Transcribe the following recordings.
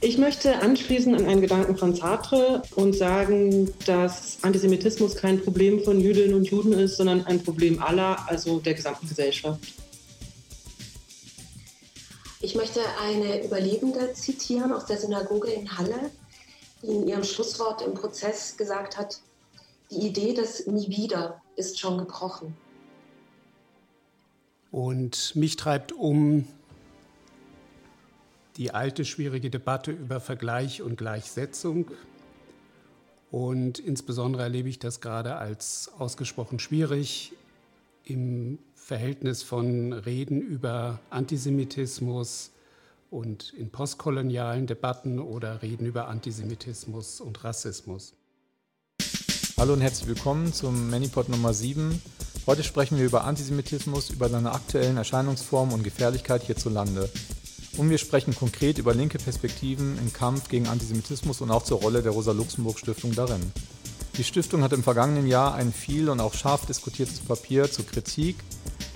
Ich möchte anschließen an einen Gedanken von Sartre und sagen, dass Antisemitismus kein Problem von Jüdinnen und Juden ist, sondern ein Problem aller, also der gesamten Gesellschaft. Ich möchte eine Überlebende zitieren aus der Synagoge in Halle, die in ihrem Schlusswort im Prozess gesagt hat, die Idee des Nie wieder ist schon gebrochen. Und mich treibt um die alte schwierige Debatte über Vergleich und Gleichsetzung. Und insbesondere erlebe ich das gerade als ausgesprochen schwierig im Verhältnis von Reden über Antisemitismus und in postkolonialen Debatten oder Reden über Antisemitismus und Rassismus. Hallo und herzlich willkommen zum Manipod Nummer 7. Heute sprechen wir über Antisemitismus, über seine aktuellen Erscheinungsformen und Gefährlichkeit hierzulande. Und wir sprechen konkret über linke Perspektiven im Kampf gegen Antisemitismus und auch zur Rolle der Rosa-Luxemburg-Stiftung darin. Die Stiftung hat im vergangenen Jahr ein viel und auch scharf diskutiertes Papier zur Kritik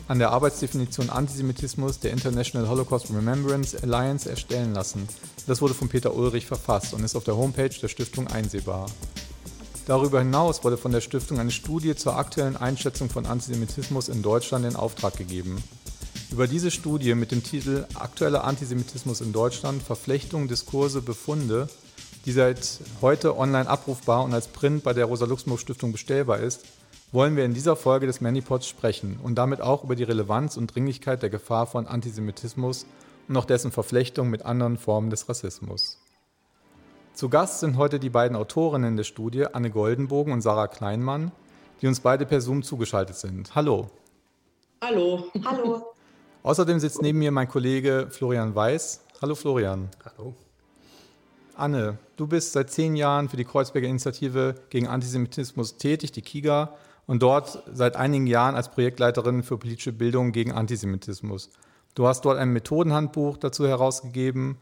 an der Arbeitsdefinition Antisemitismus der International Holocaust Remembrance Alliance erstellen lassen. Das wurde von Peter Ulrich verfasst und ist auf der Homepage der Stiftung einsehbar. Darüber hinaus wurde von der Stiftung eine Studie zur aktuellen Einschätzung von Antisemitismus in Deutschland in Auftrag gegeben. Über diese Studie mit dem Titel Aktueller Antisemitismus in Deutschland, Verflechtung, Diskurse, Befunde, die seit heute online abrufbar und als Print bei der Rosa-Luxemburg-Stiftung bestellbar ist, wollen wir in dieser Folge des Manipods sprechen und damit auch über die Relevanz und Dringlichkeit der Gefahr von Antisemitismus und auch dessen Verflechtung mit anderen Formen des Rassismus. Zu Gast sind heute die beiden Autorinnen der Studie, Anne Goldenbogen und Sarah Kleinmann, die uns beide per Zoom zugeschaltet sind. Hallo. Hallo. Hallo. Außerdem sitzt neben mir mein Kollege Florian Weiß. Hallo Florian. Hallo. Anne, du bist seit zehn Jahren für die Kreuzberger Initiative gegen Antisemitismus tätig, die KIGA, und dort seit einigen Jahren als Projektleiterin für politische Bildung gegen Antisemitismus. Du hast dort ein Methodenhandbuch dazu herausgegeben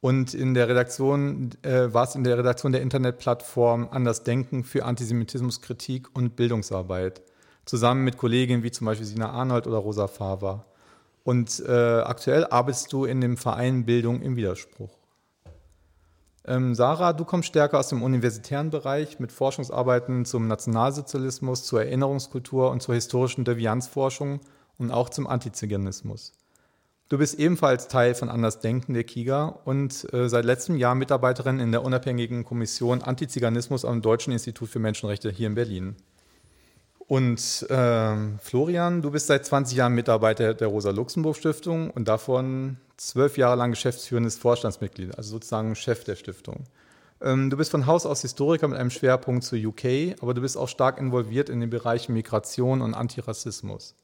und in der Redaktion, äh, warst in der Redaktion der Internetplattform Anders Denken für Antisemitismuskritik und Bildungsarbeit, zusammen mit Kolleginnen wie zum Beispiel Sina Arnold oder Rosa Faver. Und äh, aktuell arbeitest du in dem Verein Bildung im Widerspruch. Ähm, Sarah, du kommst stärker aus dem universitären Bereich mit Forschungsarbeiten zum Nationalsozialismus, zur Erinnerungskultur und zur historischen Devianzforschung und auch zum Antiziganismus. Du bist ebenfalls Teil von Andersdenken der KIGA und äh, seit letztem Jahr Mitarbeiterin in der unabhängigen Kommission Antiziganismus am Deutschen Institut für Menschenrechte hier in Berlin. Und äh, Florian, du bist seit 20 Jahren Mitarbeiter der Rosa-Luxemburg-Stiftung und davon zwölf Jahre lang geschäftsführendes Vorstandsmitglied, also sozusagen Chef der Stiftung. Ähm, du bist von Haus aus Historiker mit einem Schwerpunkt zu UK, aber du bist auch stark involviert in den Bereichen Migration und Antirassismus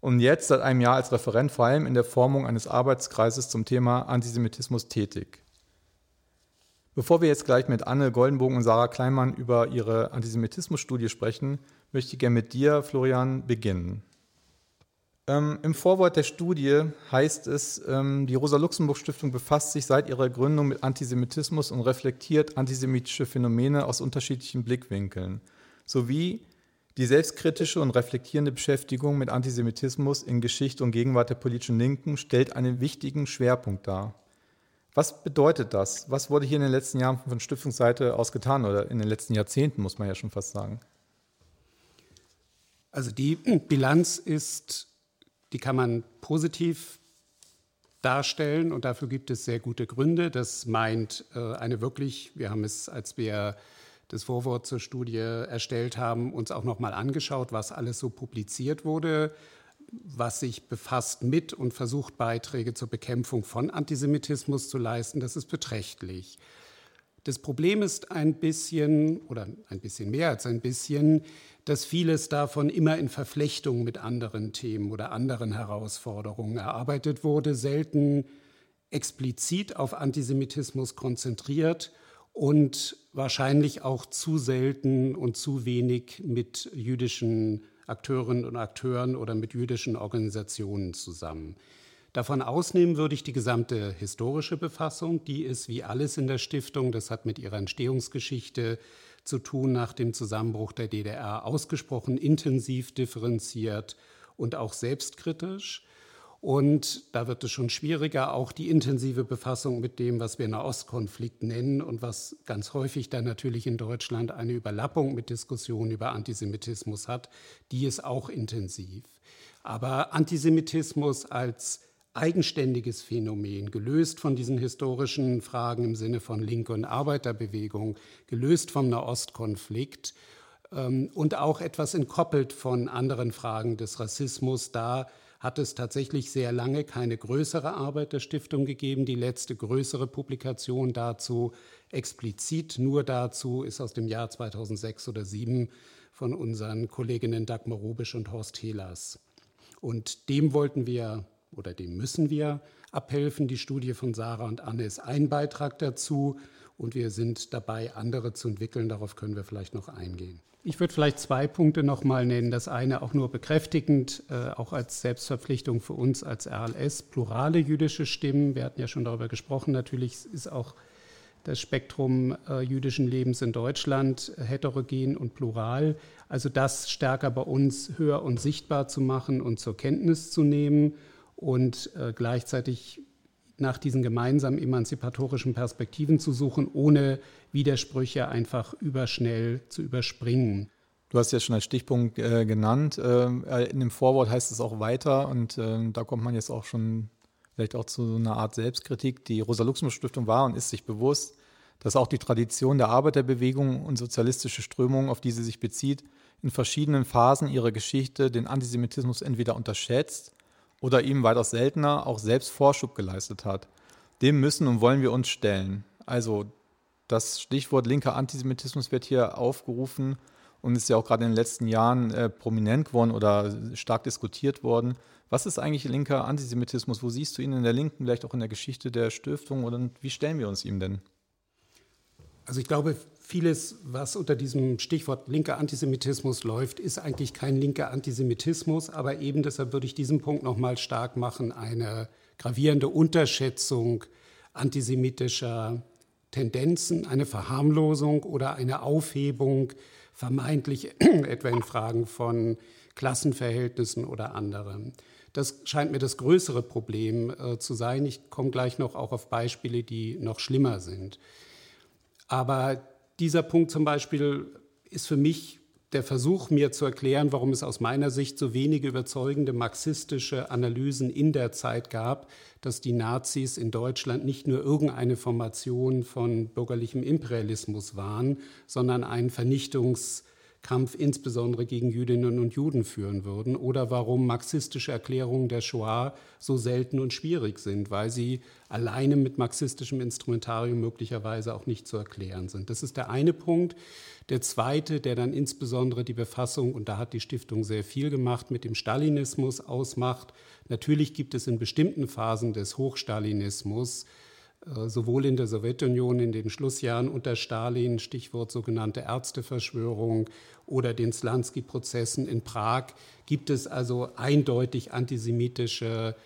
und jetzt seit einem Jahr als Referent vor allem in der Formung eines Arbeitskreises zum Thema Antisemitismus tätig. Bevor wir jetzt gleich mit Anne Goldenbogen und Sarah Kleinmann über ihre Antisemitismusstudie sprechen, möchte ich gerne mit dir, Florian, beginnen. Ähm, Im Vorwort der Studie heißt es, ähm, die Rosa-Luxemburg-Stiftung befasst sich seit ihrer Gründung mit Antisemitismus und reflektiert antisemitische Phänomene aus unterschiedlichen Blickwinkeln, sowie die selbstkritische und reflektierende Beschäftigung mit Antisemitismus in Geschichte und Gegenwart der politischen Linken stellt einen wichtigen Schwerpunkt dar. Was bedeutet das? Was wurde hier in den letzten Jahren von Stiftungsseite aus getan oder in den letzten Jahrzehnten, muss man ja schon fast sagen? Also die Bilanz ist, die kann man positiv darstellen und dafür gibt es sehr gute Gründe. Das meint äh, eine wirklich, wir haben es, als wir das Vorwort zur Studie erstellt haben, uns auch noch mal angeschaut, was alles so publiziert wurde, was sich befasst mit und versucht, Beiträge zur Bekämpfung von Antisemitismus zu leisten. Das ist beträchtlich. Das Problem ist ein bisschen oder ein bisschen mehr als ein bisschen, dass vieles davon immer in Verflechtung mit anderen Themen oder anderen Herausforderungen erarbeitet wurde, selten explizit auf Antisemitismus konzentriert und wahrscheinlich auch zu selten und zu wenig mit jüdischen Akteurinnen und Akteuren oder mit jüdischen Organisationen zusammen. Davon ausnehmen würde ich die gesamte historische Befassung. Die ist wie alles in der Stiftung, das hat mit ihrer Entstehungsgeschichte zu tun nach dem Zusammenbruch der DDR, ausgesprochen intensiv differenziert und auch selbstkritisch. Und da wird es schon schwieriger, auch die intensive Befassung mit dem, was wir Nahostkonflikt nennen und was ganz häufig dann natürlich in Deutschland eine Überlappung mit Diskussionen über Antisemitismus hat, die ist auch intensiv. Aber Antisemitismus als eigenständiges Phänomen, gelöst von diesen historischen Fragen im Sinne von und Arbeiterbewegung, gelöst vom Nahostkonflikt ähm, und auch etwas entkoppelt von anderen Fragen des Rassismus, da hat es tatsächlich sehr lange keine größere Arbeit der Stiftung gegeben. Die letzte größere Publikation dazu, explizit nur dazu, ist aus dem Jahr 2006 oder 2007 von unseren Kolleginnen Dagmar Rubisch und Horst Helas. Und dem wollten wir oder dem müssen wir abhelfen. Die Studie von Sarah und Anne ist ein Beitrag dazu und wir sind dabei, andere zu entwickeln. Darauf können wir vielleicht noch eingehen. Ich würde vielleicht zwei Punkte noch mal nennen. Das eine auch nur bekräftigend, äh, auch als Selbstverpflichtung für uns als RLS, plurale jüdische Stimmen. Wir hatten ja schon darüber gesprochen. Natürlich ist auch das Spektrum äh, jüdischen Lebens in Deutschland äh, heterogen und plural. Also das stärker bei uns höher und sichtbar zu machen und zur Kenntnis zu nehmen und äh, gleichzeitig nach diesen gemeinsamen emanzipatorischen Perspektiven zu suchen, ohne Widersprüche einfach überschnell zu überspringen. Du hast ja schon als Stichpunkt äh, genannt. Äh, in dem Vorwort heißt es auch weiter und äh, da kommt man jetzt auch schon vielleicht auch zu einer Art Selbstkritik. Die Rosa-Luxemburg-Stiftung war und ist sich bewusst, dass auch die Tradition der Arbeiterbewegung und sozialistische Strömungen, auf die sie sich bezieht, in verschiedenen Phasen ihrer Geschichte den Antisemitismus entweder unterschätzt oder ihm weitaus seltener auch selbst Vorschub geleistet hat. Dem müssen und wollen wir uns stellen. Also das Stichwort linker Antisemitismus wird hier aufgerufen und ist ja auch gerade in den letzten Jahren äh, prominent geworden oder stark diskutiert worden. Was ist eigentlich linker Antisemitismus? Wo siehst du ihn in der Linken, vielleicht auch in der Geschichte der Stiftung oder wie stellen wir uns ihm denn? Also ich glaube, vieles, was unter diesem Stichwort linker Antisemitismus läuft, ist eigentlich kein linker Antisemitismus, aber eben deshalb würde ich diesen Punkt noch mal stark machen, eine gravierende Unterschätzung antisemitischer Tendenzen, eine Verharmlosung oder eine Aufhebung vermeintlich etwa in Fragen von Klassenverhältnissen oder anderem. Das scheint mir das größere Problem äh, zu sein. Ich komme gleich noch auch auf Beispiele, die noch schlimmer sind. Aber dieser Punkt zum Beispiel ist für mich der Versuch, mir zu erklären, warum es aus meiner Sicht so wenige überzeugende marxistische Analysen in der Zeit gab, dass die Nazis in Deutschland nicht nur irgendeine Formation von bürgerlichem Imperialismus waren, sondern ein Vernichtungs- Kampf insbesondere gegen Jüdinnen und Juden führen würden oder warum marxistische Erklärungen der Shoah so selten und schwierig sind, weil sie alleine mit marxistischem Instrumentarium möglicherweise auch nicht zu erklären sind. Das ist der eine Punkt. Der zweite, der dann insbesondere die Befassung, und da hat die Stiftung sehr viel gemacht, mit dem Stalinismus ausmacht. Natürlich gibt es in bestimmten Phasen des Hochstalinismus sowohl in der Sowjetunion in den Schlussjahren unter Stalin, Stichwort sogenannte Ärzteverschwörung oder den Slansky-Prozessen in Prag, gibt es also eindeutig antisemitische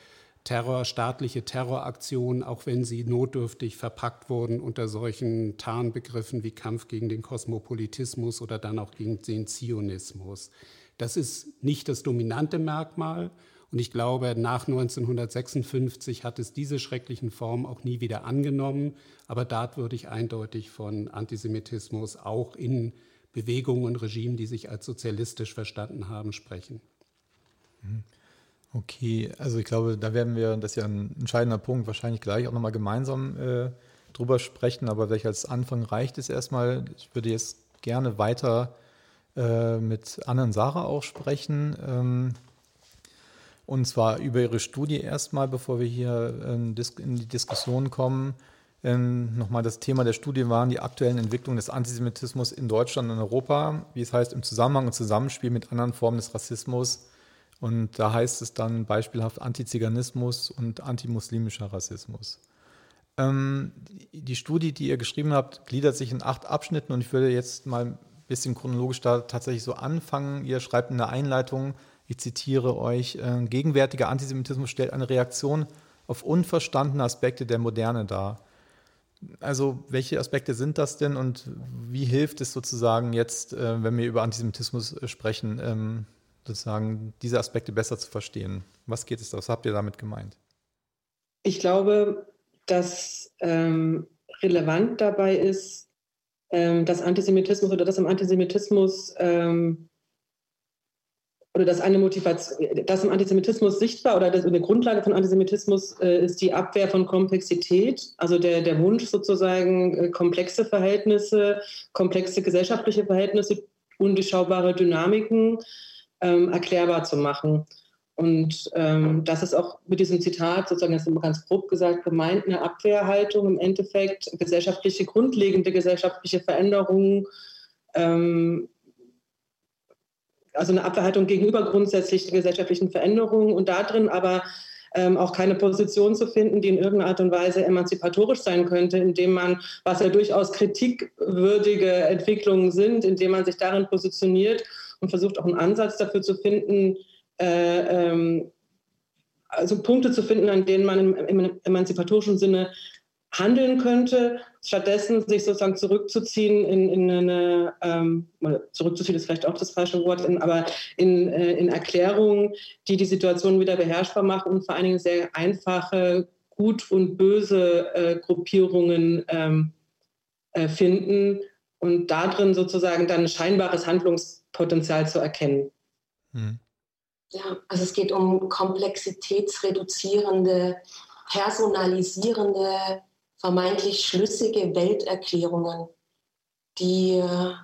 Terror, staatliche Terroraktionen, auch wenn sie notdürftig verpackt wurden unter solchen Tarnbegriffen wie Kampf gegen den Kosmopolitismus oder dann auch gegen den Zionismus. Das ist nicht das dominante Merkmal, und ich glaube, nach 1956 hat es diese schrecklichen Formen auch nie wieder angenommen. Aber dort würde ich eindeutig von Antisemitismus auch in Bewegungen und Regimen, die sich als sozialistisch verstanden haben, sprechen. Mhm. Okay, also ich glaube, da werden wir, das ist ja ein entscheidender Punkt, wahrscheinlich gleich auch nochmal gemeinsam äh, drüber sprechen, aber vielleicht als Anfang reicht es erstmal. Ich würde jetzt gerne weiter äh, mit Anne und Sarah auch sprechen. Ähm, und zwar über Ihre Studie erstmal, bevor wir hier ähm, in die Diskussion kommen. Ähm, nochmal das Thema der Studie waren die aktuellen Entwicklungen des Antisemitismus in Deutschland und Europa, wie es heißt, im Zusammenhang und Zusammenspiel mit anderen Formen des Rassismus. Und da heißt es dann beispielhaft Antiziganismus und antimuslimischer Rassismus. Ähm, die Studie, die ihr geschrieben habt, gliedert sich in acht Abschnitten und ich würde jetzt mal ein bisschen chronologisch da tatsächlich so anfangen. Ihr schreibt in der Einleitung, ich zitiere euch, äh, gegenwärtiger Antisemitismus stellt eine Reaktion auf unverstandene Aspekte der Moderne dar. Also welche Aspekte sind das denn und wie hilft es sozusagen jetzt, äh, wenn wir über Antisemitismus äh, sprechen, ähm, sozusagen diese Aspekte besser zu verstehen. Was geht es, was habt ihr damit gemeint? Ich glaube, dass ähm, relevant dabei ist, ähm, dass Antisemitismus oder dass im Antisemitismus ähm, oder dass eine Motivation, dass im Antisemitismus sichtbar oder eine Grundlage von Antisemitismus äh, ist die Abwehr von Komplexität, also der, der Wunsch sozusagen äh, komplexe Verhältnisse, komplexe gesellschaftliche Verhältnisse, undurchschaubare Dynamiken ähm, erklärbar zu machen. Und ähm, das ist auch mit diesem Zitat, sozusagen, immer ganz grob gesagt, gemeint, eine Abwehrhaltung im Endeffekt, gesellschaftliche, grundlegende gesellschaftliche Veränderungen, ähm, also eine Abwehrhaltung gegenüber grundsätzlich gesellschaftlichen Veränderungen und darin aber ähm, auch keine Position zu finden, die in irgendeiner Art und Weise emanzipatorisch sein könnte, indem man, was ja durchaus kritikwürdige Entwicklungen sind, indem man sich darin positioniert und versucht auch einen Ansatz dafür zu finden, äh, ähm, also Punkte zu finden, an denen man im, im emanzipatorischen Sinne handeln könnte, stattdessen sich sozusagen zurückzuziehen in, in eine, ähm, zurückzuziehen ist vielleicht auch das falsche Wort, in, aber in, äh, in Erklärungen, die die Situation wieder beherrschbar machen und vor allen Dingen sehr einfache, gut und böse äh, Gruppierungen ähm, äh, finden und darin sozusagen dann scheinbares Handlungspotenzial zu erkennen. Hm. Ja, also es geht um komplexitätsreduzierende, personalisierende vermeintlich schlüssige Welterklärungen, die äh,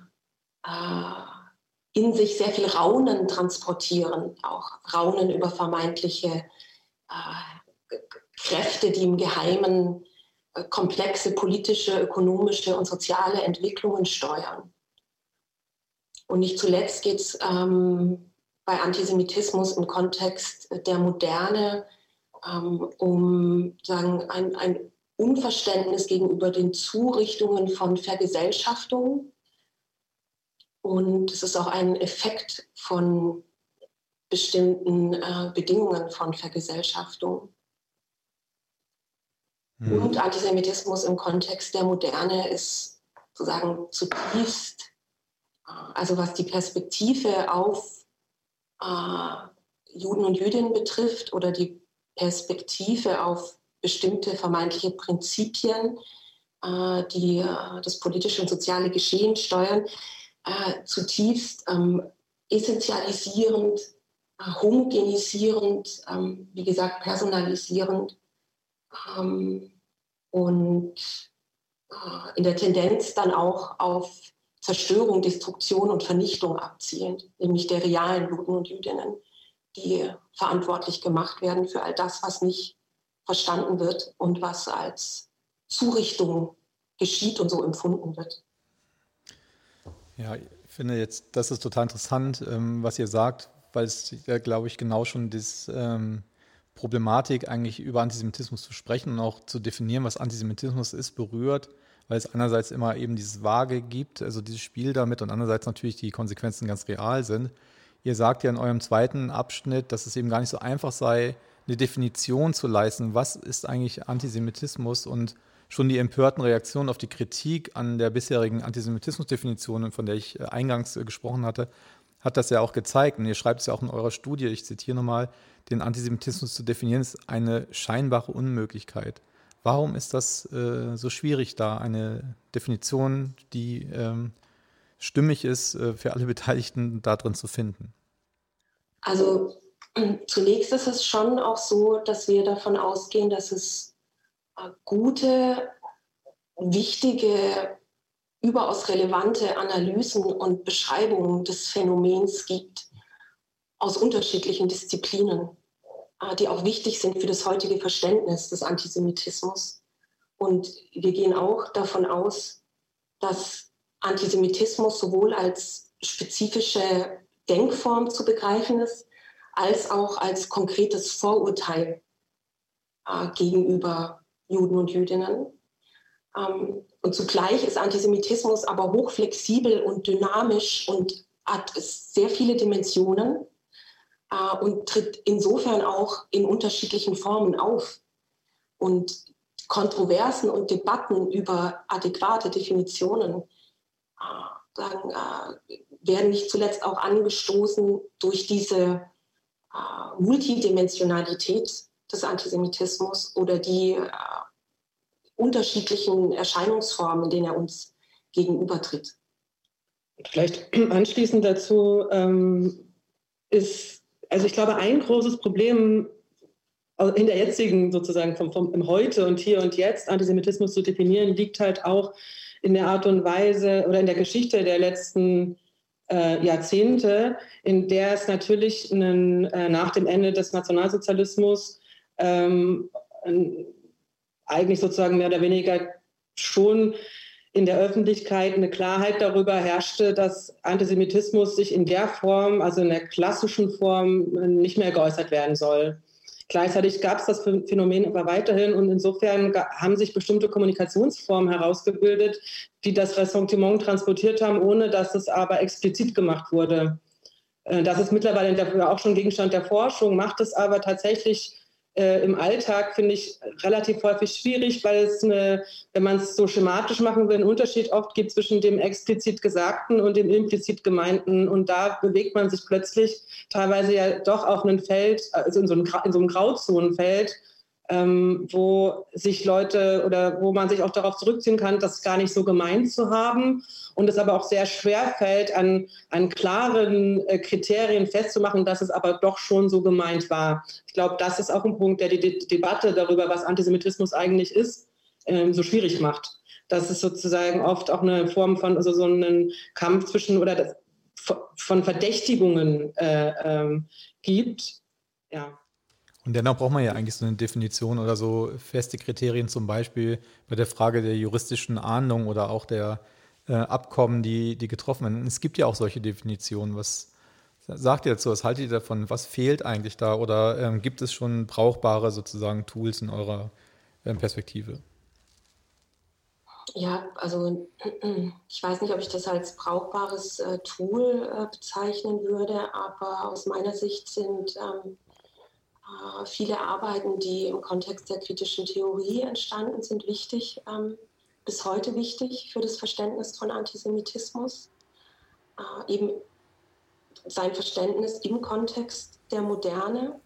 in sich sehr viel Raunen transportieren, auch Raunen über vermeintliche äh, Kräfte, die im Geheimen äh, komplexe politische, ökonomische und soziale Entwicklungen steuern. Und nicht zuletzt geht es ähm, bei Antisemitismus im Kontext der Moderne ähm, um sagen, ein, ein Unverständnis gegenüber den Zurichtungen von Vergesellschaftung. Und es ist auch ein Effekt von bestimmten äh, Bedingungen von Vergesellschaftung. Mhm. Und Antisemitismus im Kontext der Moderne ist sozusagen zutiefst, äh, also was die Perspektive auf äh, Juden und Jüdinnen betrifft oder die Perspektive auf bestimmte vermeintliche Prinzipien, äh, die äh, das politische und soziale Geschehen steuern, äh, zutiefst ähm, essentialisierend, homogenisierend, ähm, wie gesagt, personalisierend ähm, und in der Tendenz dann auch auf Zerstörung, Destruktion und Vernichtung abzielend, nämlich der realen Juden und Jüdinnen, die verantwortlich gemacht werden für all das, was nicht verstanden wird und was als Zurichtung geschieht und so empfunden wird. Ja, ich finde jetzt, das ist total interessant, ähm, was ihr sagt, weil es glaube ich, genau schon das ähm, Problematik eigentlich über Antisemitismus zu sprechen und auch zu definieren, was Antisemitismus ist, berührt, weil es einerseits immer eben dieses Vage gibt, also dieses Spiel damit und andererseits natürlich die Konsequenzen ganz real sind. Ihr sagt ja in eurem zweiten Abschnitt, dass es eben gar nicht so einfach sei, eine Definition zu leisten, was ist eigentlich Antisemitismus und schon die empörten Reaktionen auf die Kritik an der bisherigen Antisemitismusdefinition, von der ich äh, eingangs äh, gesprochen hatte, hat das ja auch gezeigt. Und ihr schreibt es ja auch in eurer Studie, ich zitiere nochmal, den Antisemitismus zu definieren, ist eine scheinbare Unmöglichkeit. Warum ist das äh, so schwierig, da eine Definition, die ähm, stimmig ist, äh, für alle Beteiligten darin zu finden? Also Zunächst ist es schon auch so, dass wir davon ausgehen, dass es äh, gute, wichtige, überaus relevante Analysen und Beschreibungen des Phänomens gibt aus unterschiedlichen Disziplinen, äh, die auch wichtig sind für das heutige Verständnis des Antisemitismus. Und wir gehen auch davon aus, dass Antisemitismus sowohl als spezifische Denkform zu begreifen ist, als auch als konkretes Vorurteil äh, gegenüber Juden und Jüdinnen. Ähm, und zugleich ist Antisemitismus aber hochflexibel und dynamisch und hat sehr viele Dimensionen äh, und tritt insofern auch in unterschiedlichen Formen auf. Und Kontroversen und Debatten über adäquate Definitionen, äh, sagen, äh, werden nicht zuletzt auch angestoßen durch diese Multidimensionalität des Antisemitismus oder die äh, unterschiedlichen Erscheinungsformen, in denen er uns gegenübertritt. Vielleicht anschließend dazu ähm, ist, also ich glaube, ein großes Problem in der jetzigen sozusagen vom, vom im Heute und hier und jetzt Antisemitismus zu definieren, liegt halt auch in der Art und Weise oder in der Geschichte der letzten äh, Jahrzehnte, in der es natürlich einen, äh, nach dem Ende des Nationalsozialismus ähm, eigentlich sozusagen mehr oder weniger schon in der Öffentlichkeit eine Klarheit darüber herrschte, dass Antisemitismus sich in der Form, also in der klassischen Form, nicht mehr geäußert werden soll. Gleichzeitig gab es das Phänomen aber weiterhin und insofern haben sich bestimmte Kommunikationsformen herausgebildet, die das Ressentiment transportiert haben, ohne dass es aber explizit gemacht wurde. Äh, das ist mittlerweile auch schon Gegenstand der Forschung, macht es aber tatsächlich äh, im Alltag, finde ich, relativ häufig schwierig, weil es, eine, wenn man es so schematisch machen will, einen Unterschied oft gibt zwischen dem explizit Gesagten und dem implizit Gemeinten. Und da bewegt man sich plötzlich teilweise ja doch auf einem Feld, also in so einem, in so einem Grauzonenfeld, ähm, wo sich Leute oder wo man sich auch darauf zurückziehen kann, das gar nicht so gemeint zu haben und es aber auch sehr schwer fällt, an, an klaren äh, Kriterien festzumachen, dass es aber doch schon so gemeint war. Ich glaube, das ist auch ein Punkt, der die De Debatte darüber, was Antisemitismus eigentlich ist, äh, so schwierig macht. Dass es sozusagen oft auch eine Form von, also so einen Kampf zwischen oder das, von Verdächtigungen äh, ähm, gibt. Ja. Und dennoch braucht man ja eigentlich so eine Definition oder so feste Kriterien, zum Beispiel bei der Frage der juristischen Ahndung oder auch der äh, Abkommen, die, die getroffen werden. Es gibt ja auch solche Definitionen. Was sagt ihr dazu? Was haltet ihr davon? Was fehlt eigentlich da? Oder ähm, gibt es schon brauchbare sozusagen Tools in eurer ähm, Perspektive? Ja, also ich weiß nicht, ob ich das als brauchbares äh, Tool äh, bezeichnen würde, aber aus meiner Sicht sind ähm, äh, viele Arbeiten, die im Kontext der kritischen Theorie entstanden sind, wichtig, ähm, bis heute wichtig für das Verständnis von Antisemitismus. Äh, eben sein Verständnis im Kontext der Moderne,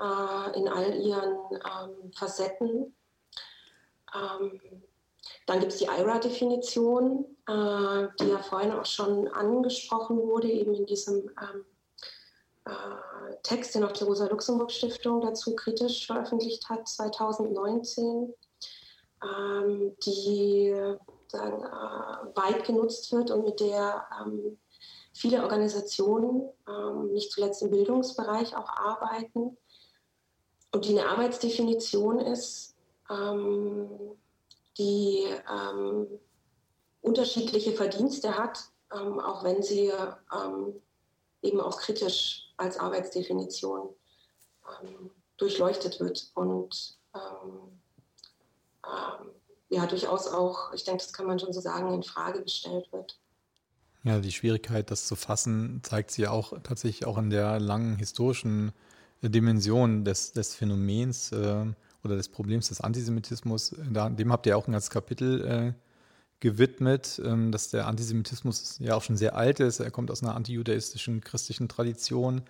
äh, in all ihren ähm, Facetten. Ähm, dann gibt es die IRA-Definition, die ja vorhin auch schon angesprochen wurde, eben in diesem äh, Text, den auch die Rosa-Luxemburg-Stiftung dazu kritisch veröffentlicht hat, 2019, ähm, die sagen, äh, weit genutzt wird und mit der ähm, viele Organisationen, ähm, nicht zuletzt im Bildungsbereich, auch arbeiten und die eine Arbeitsdefinition ist, die unterschiedliche Verdienste hat, auch wenn sie eben auch kritisch als Arbeitsdefinition ähm, durchleuchtet wird und ähm, ähm, ja durchaus auch, ich denke, das kann man schon so sagen, in Frage gestellt wird. Ja, die Schwierigkeit, das zu fassen, zeigt sich auch tatsächlich auch in der langen historischen Dimension des, des Phänomens äh, oder des Problems des Antisemitismus. Da, dem habt ihr auch ein ganzes Kapitel äh, gewidmet, ähm, dass der Antisemitismus ja auch schon sehr alt ist. Er kommt aus einer antijudaistischen christlichen Tradition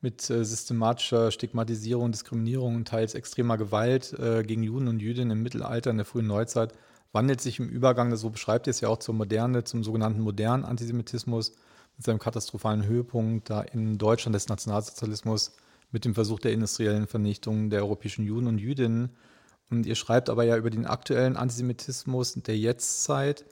mit äh, systematischer Stigmatisierung, Diskriminierung und teils extremer Gewalt äh, gegen Juden und Jüdinnen im Mittelalter, in der frühen Neuzeit, wandelt sich im Übergang, so beschreibt ihr es ja auch zur Moderne, zum sogenannten modernen Antisemitismus mit seinem katastrophalen Höhepunkt da in Deutschland des Nationalsozialismus mit dem Versuch der industriellen Vernichtung der europäischen Juden und Jüdinnen und ihr schreibt aber ja über den aktuellen Antisemitismus der Jetztzeit.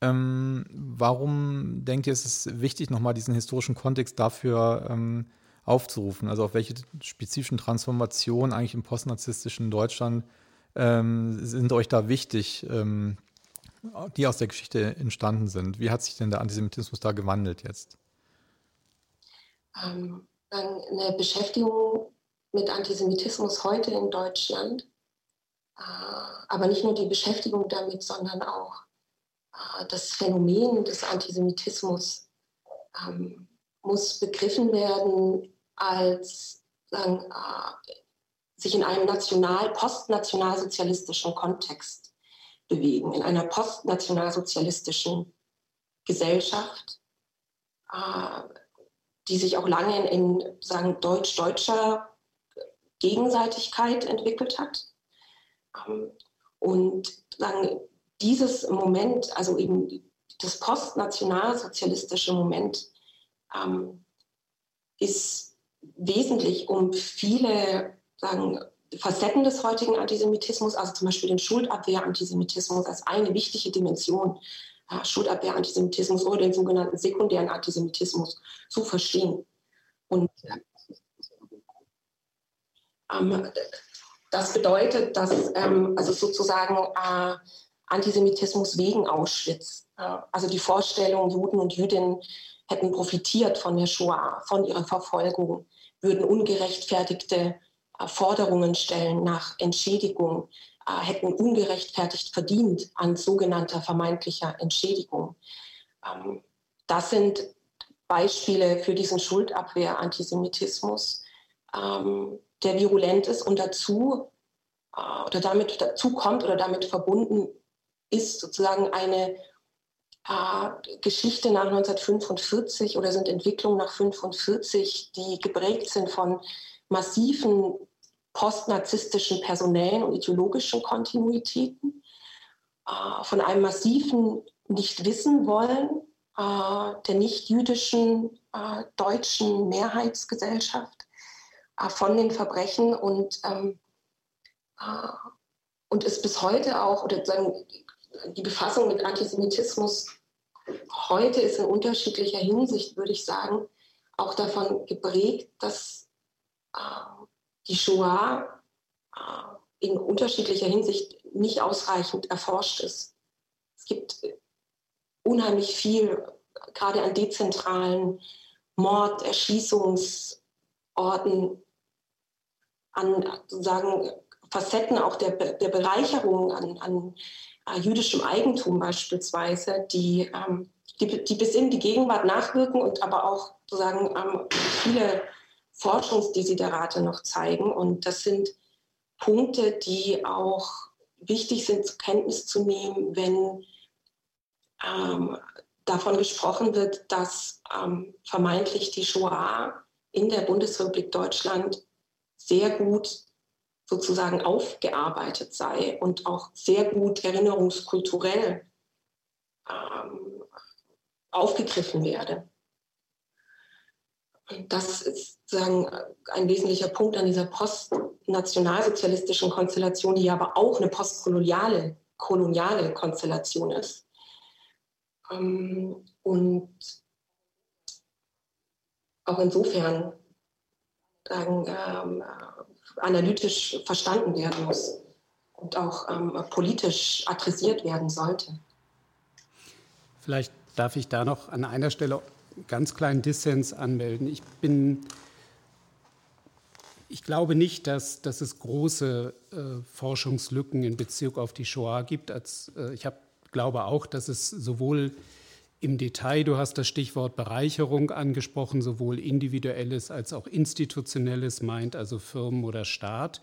Ähm, warum denkt ihr, ist es wichtig, nochmal diesen historischen Kontext dafür ähm, aufzurufen? Also auf welche spezifischen Transformationen eigentlich im postnarzisstischen Deutschland ähm, sind euch da wichtig, ähm, die aus der Geschichte entstanden sind? Wie hat sich denn der Antisemitismus da gewandelt jetzt? Ähm, eine Beschäftigung mit Antisemitismus heute in Deutschland aber nicht nur die Beschäftigung damit, sondern auch äh, das Phänomen des Antisemitismus ähm, muss begriffen werden als sagen, äh, sich in einem national, postnationalsozialistischen Kontext bewegen, in einer postnationalsozialistischen Gesellschaft, äh, die sich auch lange in, in deutsch-deutscher Gegenseitigkeit entwickelt hat. Und sagen, dieses Moment, also eben das postnationalsozialistische Moment, ähm, ist wesentlich, um viele sagen, Facetten des heutigen Antisemitismus, also zum Beispiel den Schuldabwehr-Antisemitismus als eine wichtige Dimension, äh, Schuldabwehr-Antisemitismus oder den sogenannten sekundären Antisemitismus zu verstehen. Und ähm, das bedeutet, dass ähm, also sozusagen äh, Antisemitismus wegen Auschwitz, äh, also die Vorstellung, Juden und Jüdinnen hätten profitiert von der Shoah, von ihrer Verfolgung, würden ungerechtfertigte äh, Forderungen stellen nach Entschädigung, äh, hätten ungerechtfertigt verdient an sogenannter vermeintlicher Entschädigung. Ähm, das sind Beispiele für diesen Schuldabwehr-Antisemitismus. Ähm, der virulent ist und dazu oder damit dazu kommt oder damit verbunden ist sozusagen eine äh, Geschichte nach 1945 oder sind Entwicklungen nach 1945, die geprägt sind von massiven postnarzisstischen personellen und ideologischen Kontinuitäten, äh, von einem massiven Nicht-Wissen wollen äh, der nicht-jüdischen deutschen Mehrheitsgesellschaft von den Verbrechen und, ähm, äh, und ist bis heute auch, oder sagen, die Befassung mit Antisemitismus heute ist in unterschiedlicher Hinsicht, würde ich sagen, auch davon geprägt, dass äh, die Shoah äh, in unterschiedlicher Hinsicht nicht ausreichend erforscht ist. Es gibt unheimlich viel, gerade an dezentralen Mord, Erschießungsorten, an sozusagen Facetten auch der, der Bereicherung an, an äh, jüdischem Eigentum beispielsweise, die, ähm, die, die, bis in die Gegenwart nachwirken und aber auch sozusagen ähm, viele Forschungsdesiderate noch zeigen. Und das sind Punkte, die auch wichtig sind, zur Kenntnis zu nehmen, wenn ähm, davon gesprochen wird, dass ähm, vermeintlich die Shoah in der Bundesrepublik Deutschland sehr gut sozusagen aufgearbeitet sei und auch sehr gut erinnerungskulturell ähm, aufgegriffen werde. Das ist sozusagen ein wesentlicher Punkt an dieser postnationalsozialistischen Konstellation, die aber auch eine postkoloniale koloniale Konstellation ist. Ähm, und auch insofern sagen, ähm, analytisch verstanden werden muss und auch ähm, politisch adressiert werden sollte. Vielleicht darf ich da noch an einer Stelle ganz kleinen Dissens anmelden. Ich bin ich glaube nicht, dass, dass es große äh, Forschungslücken in Bezug auf die Shoah gibt. Als, äh, ich hab, glaube auch, dass es sowohl im Detail, du hast das Stichwort Bereicherung angesprochen, sowohl individuelles als auch institutionelles meint, also Firmen oder Staat,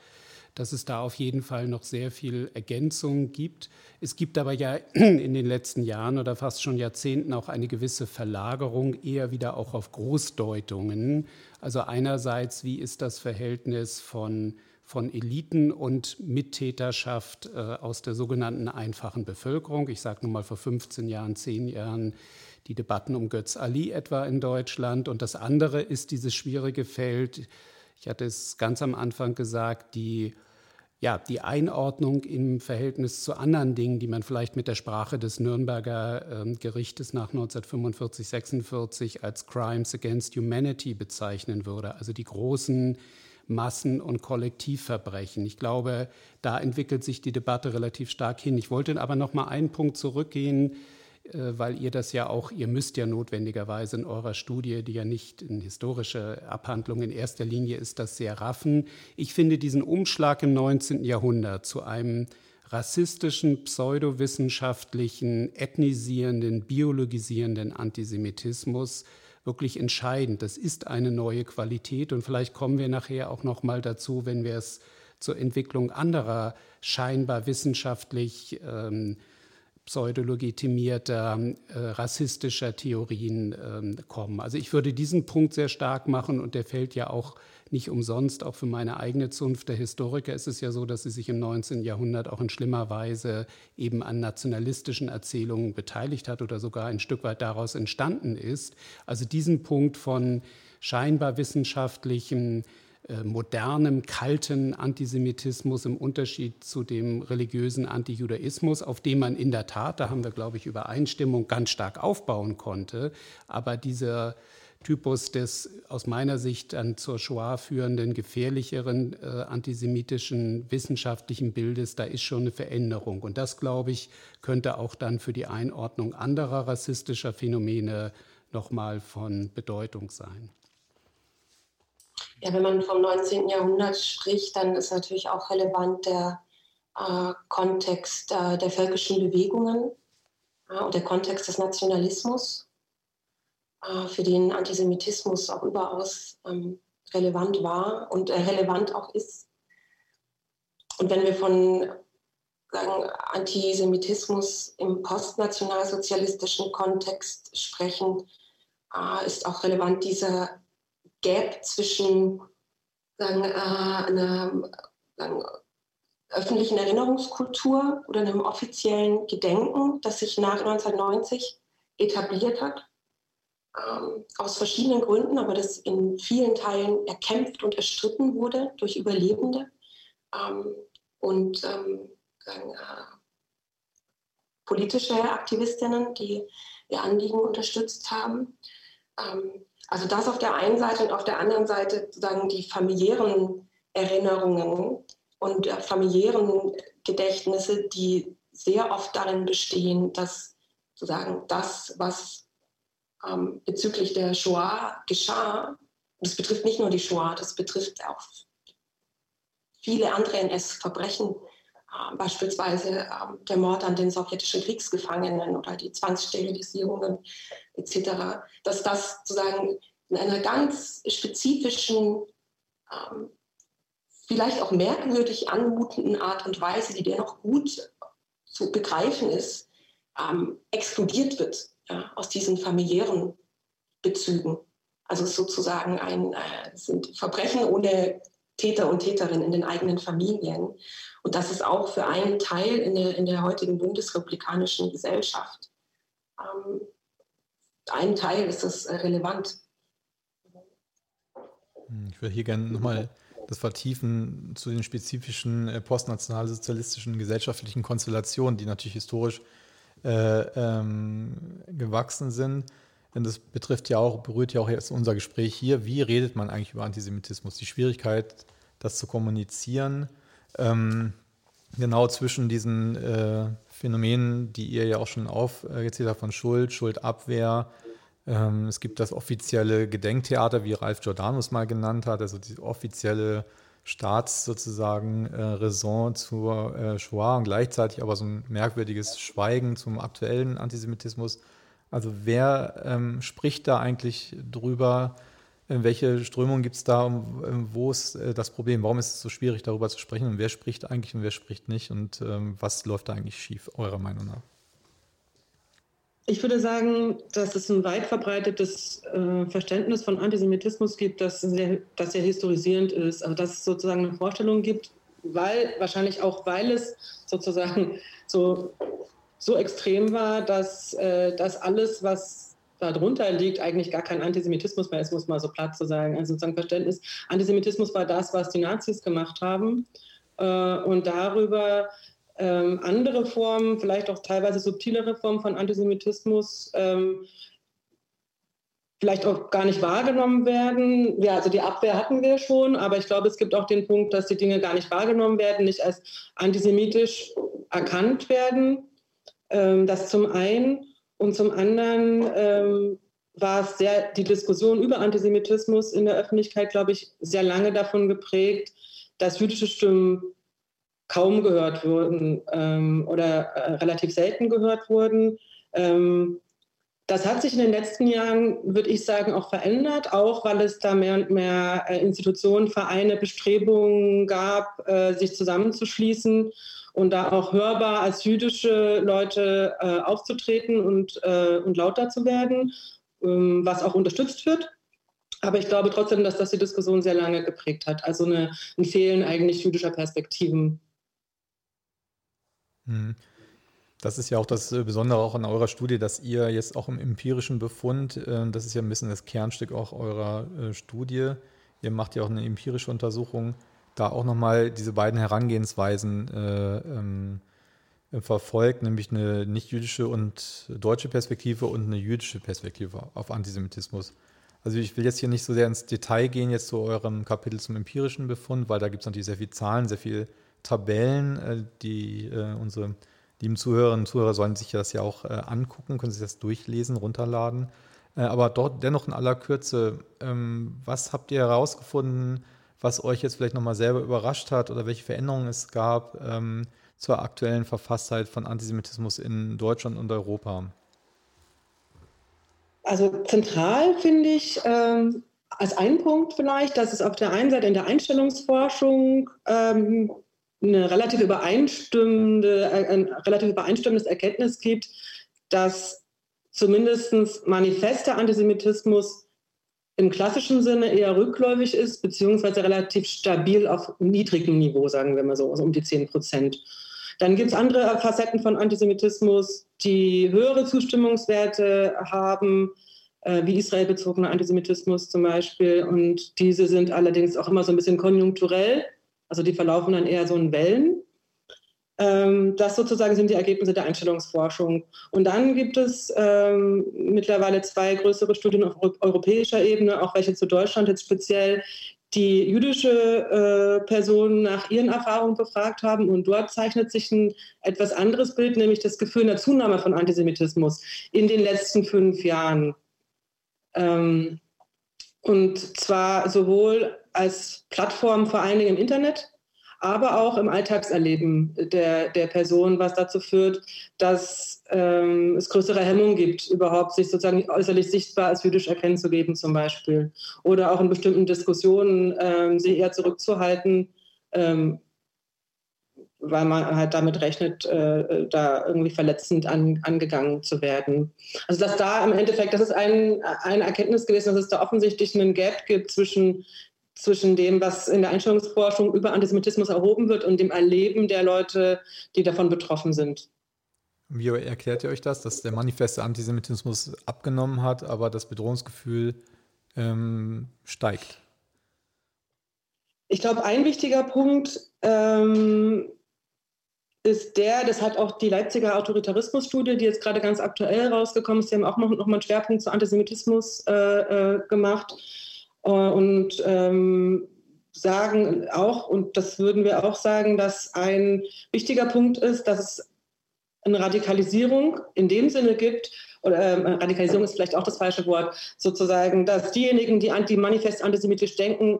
dass es da auf jeden Fall noch sehr viel Ergänzung gibt. Es gibt aber ja in den letzten Jahren oder fast schon Jahrzehnten auch eine gewisse Verlagerung eher wieder auch auf Großdeutungen. Also einerseits, wie ist das Verhältnis von von Eliten und Mittäterschaft äh, aus der sogenannten einfachen Bevölkerung. Ich sage nun mal vor 15 Jahren, 10 Jahren die Debatten um Götz Ali etwa in Deutschland. Und das andere ist dieses schwierige Feld, ich hatte es ganz am Anfang gesagt, die, ja, die Einordnung im Verhältnis zu anderen Dingen, die man vielleicht mit der Sprache des Nürnberger äh, Gerichtes nach 1945, 46 als Crimes against Humanity bezeichnen würde. Also die großen Massen- und Kollektivverbrechen. Ich glaube, da entwickelt sich die Debatte relativ stark hin. Ich wollte aber noch mal einen Punkt zurückgehen, äh, weil ihr das ja auch, ihr müsst ja notwendigerweise in eurer Studie, die ja nicht in historische Abhandlung in erster Linie ist, das sehr raffen. Ich finde diesen Umschlag im 19. Jahrhundert zu einem rassistischen, pseudowissenschaftlichen, ethnisierenden, biologisierenden Antisemitismus wirklich entscheidend. Das ist eine neue Qualität und vielleicht kommen wir nachher auch noch mal dazu, wenn wir es zur Entwicklung anderer scheinbar wissenschaftlich ähm, pseudolegitimierter äh, rassistischer Theorien äh, kommen. Also ich würde diesen Punkt sehr stark machen und der fällt ja auch nicht umsonst, auch für meine eigene Zunft der Historiker ist es ja so, dass sie sich im 19. Jahrhundert auch in schlimmer Weise eben an nationalistischen Erzählungen beteiligt hat oder sogar ein Stück weit daraus entstanden ist. Also diesen Punkt von scheinbar wissenschaftlichen äh, modernem, kalten Antisemitismus im Unterschied zu dem religiösen Antijudaismus, auf dem man in der Tat, da haben wir, glaube ich, Übereinstimmung ganz stark aufbauen konnte. Aber dieser Typus des aus meiner Sicht dann zur Shoah führenden, gefährlicheren äh, antisemitischen wissenschaftlichen Bildes, da ist schon eine Veränderung. Und das, glaube ich, könnte auch dann für die Einordnung anderer rassistischer Phänomene nochmal von Bedeutung sein. Ja, wenn man vom 19. Jahrhundert spricht, dann ist natürlich auch relevant der äh, Kontext äh, der völkischen Bewegungen äh, und der Kontext des Nationalismus, äh, für den Antisemitismus auch überaus ähm, relevant war und äh, relevant auch ist. Und wenn wir von sagen, Antisemitismus im postnationalsozialistischen Kontext sprechen, äh, ist auch relevant dieser Gap zwischen sagen, äh, einer sagen, öffentlichen Erinnerungskultur oder einem offiziellen Gedenken, das sich nach 1990 etabliert hat, ähm, aus verschiedenen Gründen, aber das in vielen Teilen erkämpft und erstritten wurde durch Überlebende ähm, und ähm, sagen, äh, politische Aktivistinnen, die ihr Anliegen unterstützt haben. Ähm, also das auf der einen Seite und auf der anderen Seite sozusagen die familiären Erinnerungen und äh, familiären Gedächtnisse, die sehr oft darin bestehen, dass sozusagen das, was ähm, bezüglich der Shoah geschah, das betrifft nicht nur die Shoah, das betrifft auch viele andere NS-Verbrechen, äh, beispielsweise äh, der Mord an den sowjetischen Kriegsgefangenen oder die Zwangssterilisierungen etc., dass das sozusagen in einer ganz spezifischen, ähm, vielleicht auch merkwürdig anmutenden Art und Weise, die dennoch gut zu begreifen ist, ähm, exkludiert wird ja, aus diesen familiären Bezügen. Also sozusagen ein, äh, sind Verbrechen ohne Täter und Täterin in den eigenen Familien. Und das ist auch für einen Teil in der, in der heutigen bundesrepublikanischen Gesellschaft. Ähm, ein Teil ist das äh, relevant. Hm, ich würde hier gerne nochmal das vertiefen zu den spezifischen äh, postnationalsozialistischen gesellschaftlichen Konstellationen, die natürlich historisch äh, ähm, gewachsen sind. Denn das betrifft ja auch, berührt ja auch jetzt unser Gespräch hier. Wie redet man eigentlich über Antisemitismus? Die Schwierigkeit, das zu kommunizieren. Ähm, genau zwischen diesen äh, Phänomenen, die ihr ja auch schon aufgezählt habt, von Schuld, Schuldabwehr. Ähm, es gibt das offizielle Gedenktheater, wie Ralf Giordano mal genannt hat, also die offizielle Staats sozusagen äh, Raison zur äh, Shoah und gleichzeitig aber so ein merkwürdiges Schweigen zum aktuellen Antisemitismus. Also wer ähm, spricht da eigentlich drüber? Äh, welche Strömung gibt es da? Um, wo ist äh, das Problem? Warum ist es so schwierig, darüber zu sprechen? Und wer spricht eigentlich und wer spricht nicht? Und ähm, was läuft da eigentlich schief, eurer Meinung nach? Ich würde sagen, dass es ein weit verbreitetes äh, Verständnis von Antisemitismus gibt, das sehr, das sehr historisierend ist. Also dass es sozusagen eine Vorstellung gibt, weil wahrscheinlich auch, weil es sozusagen so, so extrem war, dass, äh, dass alles, was darunter liegt, eigentlich gar kein Antisemitismus mehr ist, muss man so platt zu sagen. Also sozusagen Verständnis, Antisemitismus war das, was die Nazis gemacht haben. Äh, und darüber ähm, andere Formen, vielleicht auch teilweise subtilere Formen von Antisemitismus, ähm, vielleicht auch gar nicht wahrgenommen werden. Ja, also die Abwehr hatten wir schon, aber ich glaube, es gibt auch den Punkt, dass die Dinge gar nicht wahrgenommen werden, nicht als antisemitisch erkannt werden. Ähm, das zum einen. Und zum anderen ähm, war es sehr, die Diskussion über Antisemitismus in der Öffentlichkeit, glaube ich, sehr lange davon geprägt, dass jüdische Stimmen kaum gehört wurden ähm, oder äh, relativ selten gehört wurden. Ähm, Das hat sich in den letzten Jahren, würde ich sagen, auch verändert, auch weil es da mehr und mehr äh, Institutionen, Vereine, Bestrebungen gab, äh, sich zusammenzuschließen und da auch hörbar als jüdische Leute äh, aufzutreten und, und lauter zu werden, ähm, was auch unterstützt wird. Aber ich glaube trotzdem, dass das die Diskussion sehr lange geprägt hat. Also eine, ein Fehlen eigentlich jüdischer Perspektiven. Hm. Das ist ja auch das äh, Besondere auch an eurer Studie, dass ihr jetzt auch im empirischen Befund, äh, das ist ja ein bisschen das Kernstück auch eurer äh, Studie, ihr macht ja auch eine empirische Untersuchung, da auch nochmal diese beiden Herangehensweisen ähm, verfolgt, nämlich eine nicht-jüdische und deutsche Perspektive und eine jüdische Perspektive auf Antisemitismus. Also ich will jetzt hier nicht so sehr ins Detail gehen, jetzt zu eurem Kapitel zum empirischen Befund, weil da gibt es natürlich sehr viele Zahlen, sehr viele Tabellen, die unsere lieben Zuhörerinnen und Zuhörer sollen sich das ja auch äh, angucken, können sich das durchlesen, runterladen. Äh, aber dort dennoch in aller Kürze, ähm, was habt ihr herausgefunden, was euch jetzt vielleicht nochmal selber überrascht hat oder welche Veränderungen es gab ähm, zur aktuellen Verfasstheit von Antisemitismus in Deutschland und Europa? Also zentral finde ich ähm, als ein Punkt vielleicht, dass es auf der einen Seite in der Einstellungsforschung ähm, eine relativ übereinstimmende, ein relativ übereinstimmendes Erkenntnis gibt, dass zumindest manifester Antisemitismus im klassischen Sinne eher rückläufig ist, beziehungsweise relativ stabil auf niedrigem Niveau, sagen wir mal so, also um die 10 Prozent. Dann gibt es andere Facetten von Antisemitismus, die höhere Zustimmungswerte haben, äh, wie israelbezogener Antisemitismus zum Beispiel. Und diese sind allerdings auch immer so ein bisschen konjunkturell. Also die verlaufen dann eher so in Wellen. Ähm, das sozusagen sind die Ergebnisse der Einstellungsforschung. Und dann gibt es ähm, mittlerweile zwei größere Studien auf europäischer Ebene, auch welche zu Deutschland jetzt speziell, die jüdische äh, Personen nach ihren Erfahrungen befragt haben. Und dort zeichnet sich ein etwas anderes Bild, nämlich das Gefühl einer Zunahme von Antisemitismus in den letzten fünf Jahren. Ähm, und zwar sowohl als Plattform vor allen Dingen im Internet, aber auch im Alltagserleben der, der Person, was dazu führt, dass ähm, es größere Hemmungen gibt, überhaupt sich sozusagen äußerlich sichtbar als jüdisch erkennen zu geben zum Beispiel. Oder auch in bestimmten Diskussionen ähm, sich eher zurückzuhalten, ähm, weil man halt damit rechnet, äh, da irgendwie verletzend an, angegangen zu werden. Also dass da im Endeffekt, das ist ein, eine Erkenntnis gewesen, dass es da offensichtlich einen Gap gibt zwischen zwischen dem, was in der Einstellungsforschung über Antisemitismus erhoben wird und dem Erleben der Leute, die davon betroffen sind. Wie erklärt ihr euch das, dass der manifeste Antisemitismus abgenommen hat, aber das Bedrohungsgefühl ähm, steigt? Ich glaube, ein wichtiger Punkt ähm, ist der, das hat auch die Leipziger Autoritarismusstudie, die jetzt gerade ganz aktuell rausgekommen ist, die haben auch noch, noch einen Schwerpunkt zu Antisemitismus äh, äh, gemacht und ähm, sagen auch, und das würden wir auch sagen, dass ein wichtiger Punkt ist, dass es eine Radikalisierung in dem Sinne gibt, oder äh, Radikalisierung ist vielleicht auch das falsche Wort, sozusagen, dass diejenigen, die anti manifest antisemitisch denken,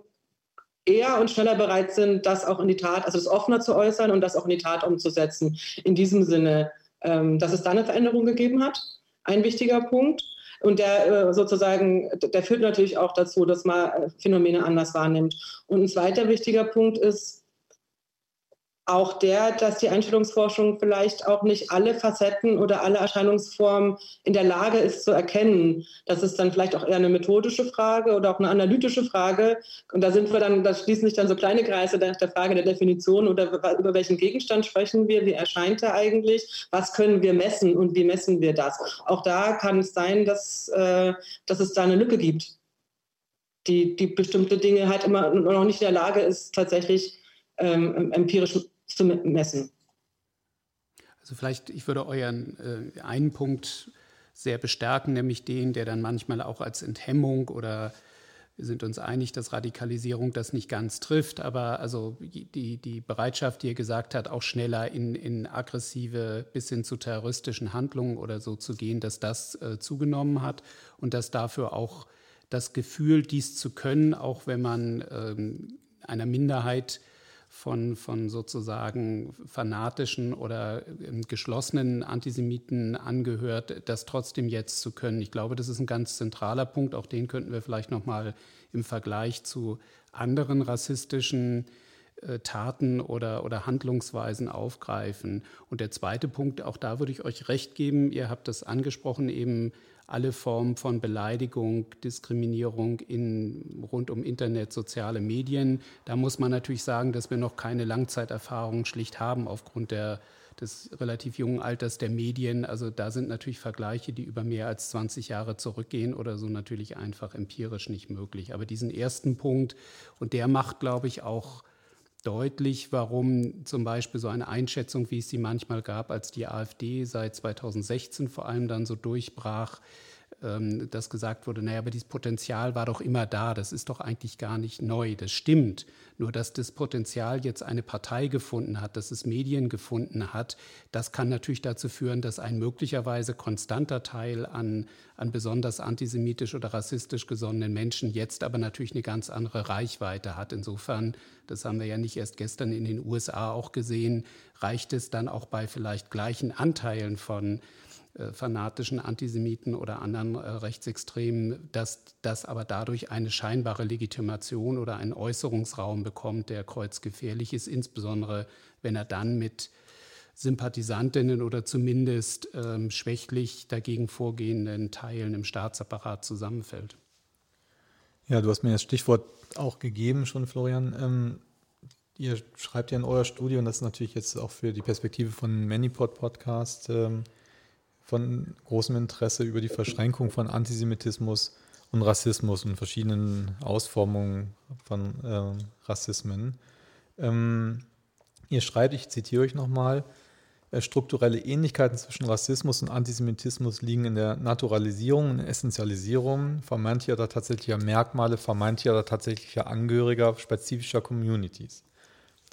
eher und schneller bereit sind, das auch in die Tat, also das offener zu äußern und das auch in die Tat umzusetzen. In diesem Sinne, ähm, dass es da eine Veränderung gegeben hat. Ein wichtiger Punkt. Und der äh, sozusagen, der führt natürlich auch dazu, dass man äh, Phänomene anders wahrnimmt. Und ein zweiter wichtiger Punkt ist, auch der, dass die Einstellungsforschung vielleicht auch nicht alle Facetten oder alle Erscheinungsformen in der Lage ist zu erkennen. Das ist dann vielleicht auch eher eine methodische Frage oder auch eine analytische Frage. Und da sind wir dann, da schließen sich dann so kleine Kreise nach der Frage der Definition oder über welchen Gegenstand sprechen wir, wie erscheint er eigentlich, was können wir messen und wie messen wir das. Auch da kann es sein, dass, äh, dass es da eine Lücke gibt, die, die bestimmte Dinge halt immer noch nicht in der Lage ist, tatsächlich ähm, empirisch zu messen. Also vielleicht, ich würde euren äh, einen Punkt sehr bestärken, nämlich den, der dann manchmal auch als Enthemmung oder wir sind uns einig, dass Radikalisierung das nicht ganz trifft, aber also die, die Bereitschaft, die ihr gesagt habt, auch schneller in, in aggressive bis hin zu terroristischen Handlungen oder so zu gehen, dass das äh, zugenommen hat und dass dafür auch das Gefühl, dies zu können, auch wenn man ähm, einer Minderheit von, von sozusagen fanatischen oder ähm, geschlossenen Antisemiten angehört, das trotzdem jetzt zu können. Ich glaube, das ist ein ganz zentraler Punkt. Auch den könnten wir vielleicht nochmal im Vergleich zu anderen rassistischen äh, Taten oder, oder Handlungsweisen aufgreifen. Und der zweite Punkt, auch da würde ich euch recht geben, ihr habt das angesprochen, eben alle Formen von Beleidigung, Diskriminierung in, rund um Internet, soziale Medien. Da muss man natürlich sagen, dass wir noch keine Langzeiterfahrung schlicht haben aufgrund der, des relativ jungen Alters der Medien. Also da sind natürlich Vergleiche, die über mehr als 20 Jahre zurückgehen oder so natürlich einfach empirisch nicht möglich. Aber diesen ersten Punkt, und der macht, glaube ich, auch deutlich, warum zum Beispiel so eine Einschätzung, wie es sie manchmal gab, als die AfD seit 2016 vor allem dann so durchbrach, ähm, dass gesagt wurde, naja, aber dieses Potenzial war doch immer da, das ist doch eigentlich gar nicht neu, das stimmt. Nur dass das Potenzial jetzt eine Partei gefunden hat, dass es Medien gefunden hat, das kann natürlich dazu führen, dass ein möglicherweise konstanter Teil an, an besonders antisemitisch oder rassistisch gesonnenen Menschen jetzt aber natürlich eine ganz andere Reichweite hat. Insofern, das haben wir ja nicht erst gestern in den USA auch gesehen, reicht es dann auch bei vielleicht gleichen Anteilen von fanatischen Antisemiten oder anderen äh, Rechtsextremen, dass das aber dadurch eine scheinbare Legitimation oder einen Äußerungsraum bekommt, der kreuzgefährlich ist, insbesondere wenn er dann mit Sympathisantinnen oder zumindest ähm, schwächlich dagegen vorgehenden Teilen im Staatsapparat zusammenfällt. Ja, du hast mir das Stichwort auch gegeben schon, Florian. Ähm, ihr schreibt ja in eurer Studie, und das ist natürlich jetzt auch für die Perspektive von Manipod Podcast ähm, von großem Interesse über die Verschränkung von Antisemitismus und Rassismus und verschiedenen Ausformungen von äh, Rassismen. Ähm, ihr schreibt, ich zitiere euch nochmal, äh, strukturelle Ähnlichkeiten zwischen Rassismus und Antisemitismus liegen in der Naturalisierung und Essentialisierung vermeintlicher oder tatsächlicher Merkmale, vermeintlicher oder tatsächlicher Angehöriger spezifischer Communities.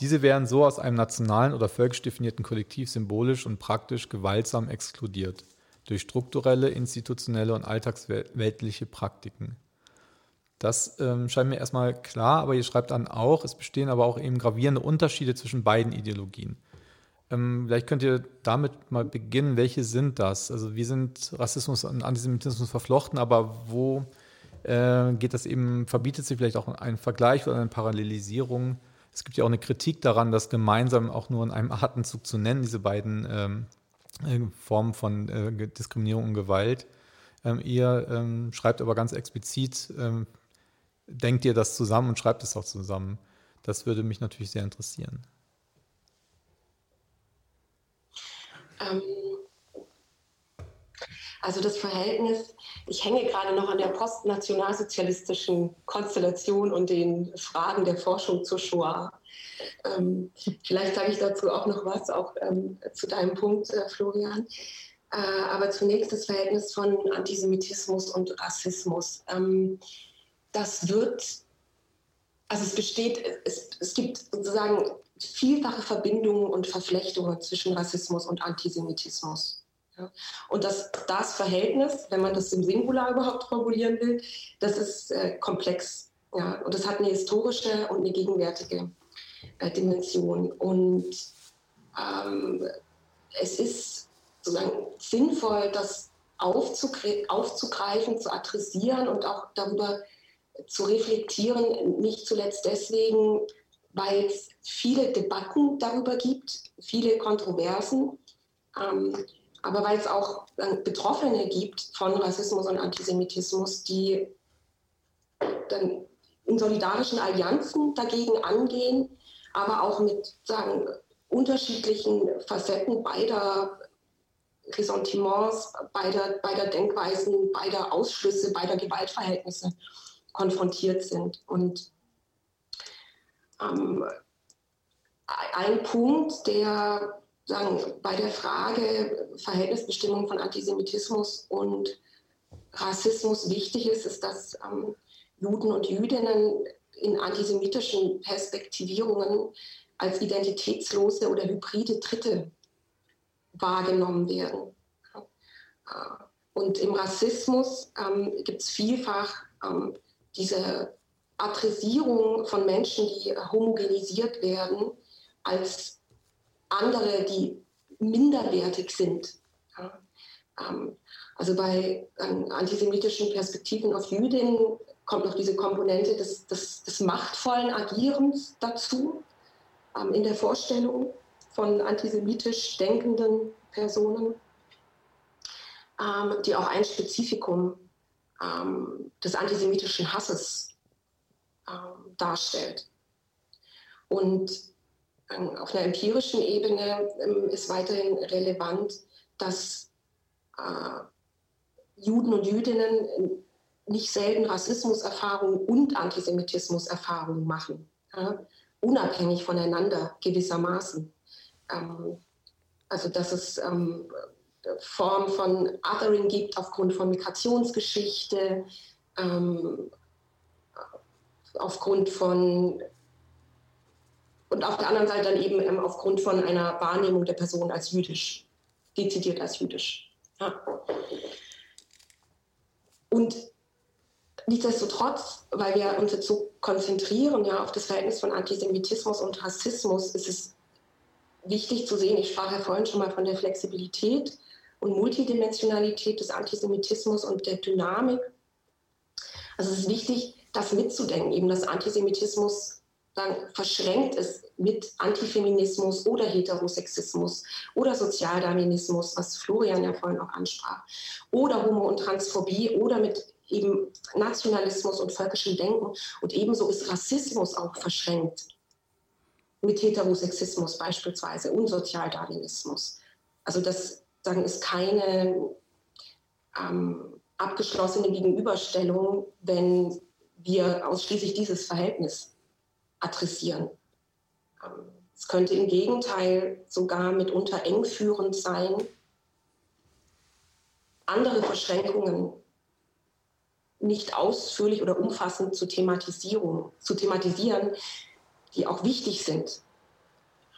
Diese werden so aus einem nationalen oder völkisch definierten Kollektiv symbolisch und praktisch gewaltsam exkludiert durch strukturelle, institutionelle und alltagsweltliche Praktiken. Das ähm, scheint mir erstmal klar, aber ihr schreibt dann auch, es bestehen aber auch eben gravierende Unterschiede zwischen beiden Ideologien. Ähm, vielleicht könnt ihr damit mal beginnen, welche sind das? Also wie sind Rassismus und Antisemitismus verflochten, aber wo äh, geht das eben, verbietet sich vielleicht auch ein Vergleich oder eine Parallelisierung? Es gibt ja auch eine Kritik daran, das gemeinsam auch nur in einem Atemzug zu nennen, diese beiden ähm, äh, Formen von äh, Diskriminierung und Gewalt. Ähm, ihr ähm, schreibt aber ganz explizit, ähm, denkt ihr das zusammen und schreibt es auch zusammen. Das würde mich natürlich sehr interessieren. Ähm, also das Verhältnis, ich hänge gerade noch an der postnationalsozialistischen Konstellation und den Fragen der Forschung zur Shoah. Ähm, vielleicht sage ich dazu auch noch was, auch ähm, zu deinem Punkt, äh, Florian. Äh, aber zunächst das Verhältnis von Antisemitismus und Rassismus. Ähm, das wird, also es besteht, es, es gibt sozusagen vielfache Verbindungen und Verflechtungen zwischen Rassismus und Antisemitismus. Und das, das Verhältnis, wenn man das im Singular überhaupt formulieren will, das ist äh, komplex. Ja. Und das hat eine historische und eine gegenwärtige äh, Dimension. Und ähm, es ist sozusagen sinnvoll, das aufzugre aufzugreifen, zu adressieren und auch darüber zu reflektieren, nicht zuletzt deswegen, weil es viele Debatten darüber gibt, viele Kontroversen. Ähm, aber weil es auch Betroffene gibt von Rassismus und Antisemitismus, die dann in solidarischen Allianzen dagegen angehen, aber auch mit sagen, unterschiedlichen Facetten beider Ressentiments, beider, beider Denkweisen, beider Ausschlüsse, beider Gewaltverhältnisse konfrontiert sind. Und ähm, ein Punkt, der sagen, bei der Frage Verhältnisbestimmung von Antisemitismus und Rassismus wichtig ist, ist, dass ähm, Juden und Jüdinnen in antisemitischen Perspektivierungen als identitätslose oder hybride Dritte wahrgenommen werden. Und im Rassismus ähm, gibt es vielfach ähm, diese Adressierung von Menschen, die homogenisiert werden, als andere, die minderwertig sind. Ja. Ähm, also bei ähm, antisemitischen Perspektiven auf Jüdinnen kommt noch diese Komponente des, des, des machtvollen Agierens dazu ähm, in der Vorstellung von antisemitisch denkenden Personen, ähm, die auch ein Spezifikum ähm, des antisemitischen Hasses ähm, darstellt. Und auf einer empirischen Ebene ähm, ist weiterhin relevant, dass äh, Juden und Jüdinnen nicht selten Rassismuserfahrungen und Antisemitismuserfahrungen machen, unabhängig voneinander gewissermaßen. Ähm, also dass es ähm, Formen von Othering gibt aufgrund von Migrationsgeschichte, ähm, aufgrund von und auf der anderen Seite dann eben ähm, aufgrund von einer Wahrnehmung der Person als jüdisch, dezidiert als jüdisch. Ja. Und nichtsdestotrotz, weil wir uns jetzt so konzentrieren ja, auf das Verhältnis von Antisemitismus und Rassismus, ist es wichtig zu sehen, ich sprach ja vorhin schon mal von der Flexibilität und Multidimensionalität des Antisemitismus und der Dynamik. Also es ist wichtig, das mitzudenken, eben dass Antisemitismus dann verschränkt ist mit Antifeminismus oder Heterosexismus oder Sozialdarwinismus, was Florian ja vorhin auch ansprach, oder Homo- und Transphobie oder mit eben Nationalismus und völkischem Denken. Und ebenso ist Rassismus auch verschränkt mit Heterosexismus beispielsweise und Sozialdarwinismus. Also das sagen, ist keine ähm, abgeschlossene Gegenüberstellung, wenn wir ausschließlich dieses Verhältnis adressieren. Ähm, es könnte im Gegenteil sogar mitunter engführend sein, andere Verschränkungen nicht ausführlich oder umfassend zu, Thematisierung, zu thematisieren, die auch wichtig sind.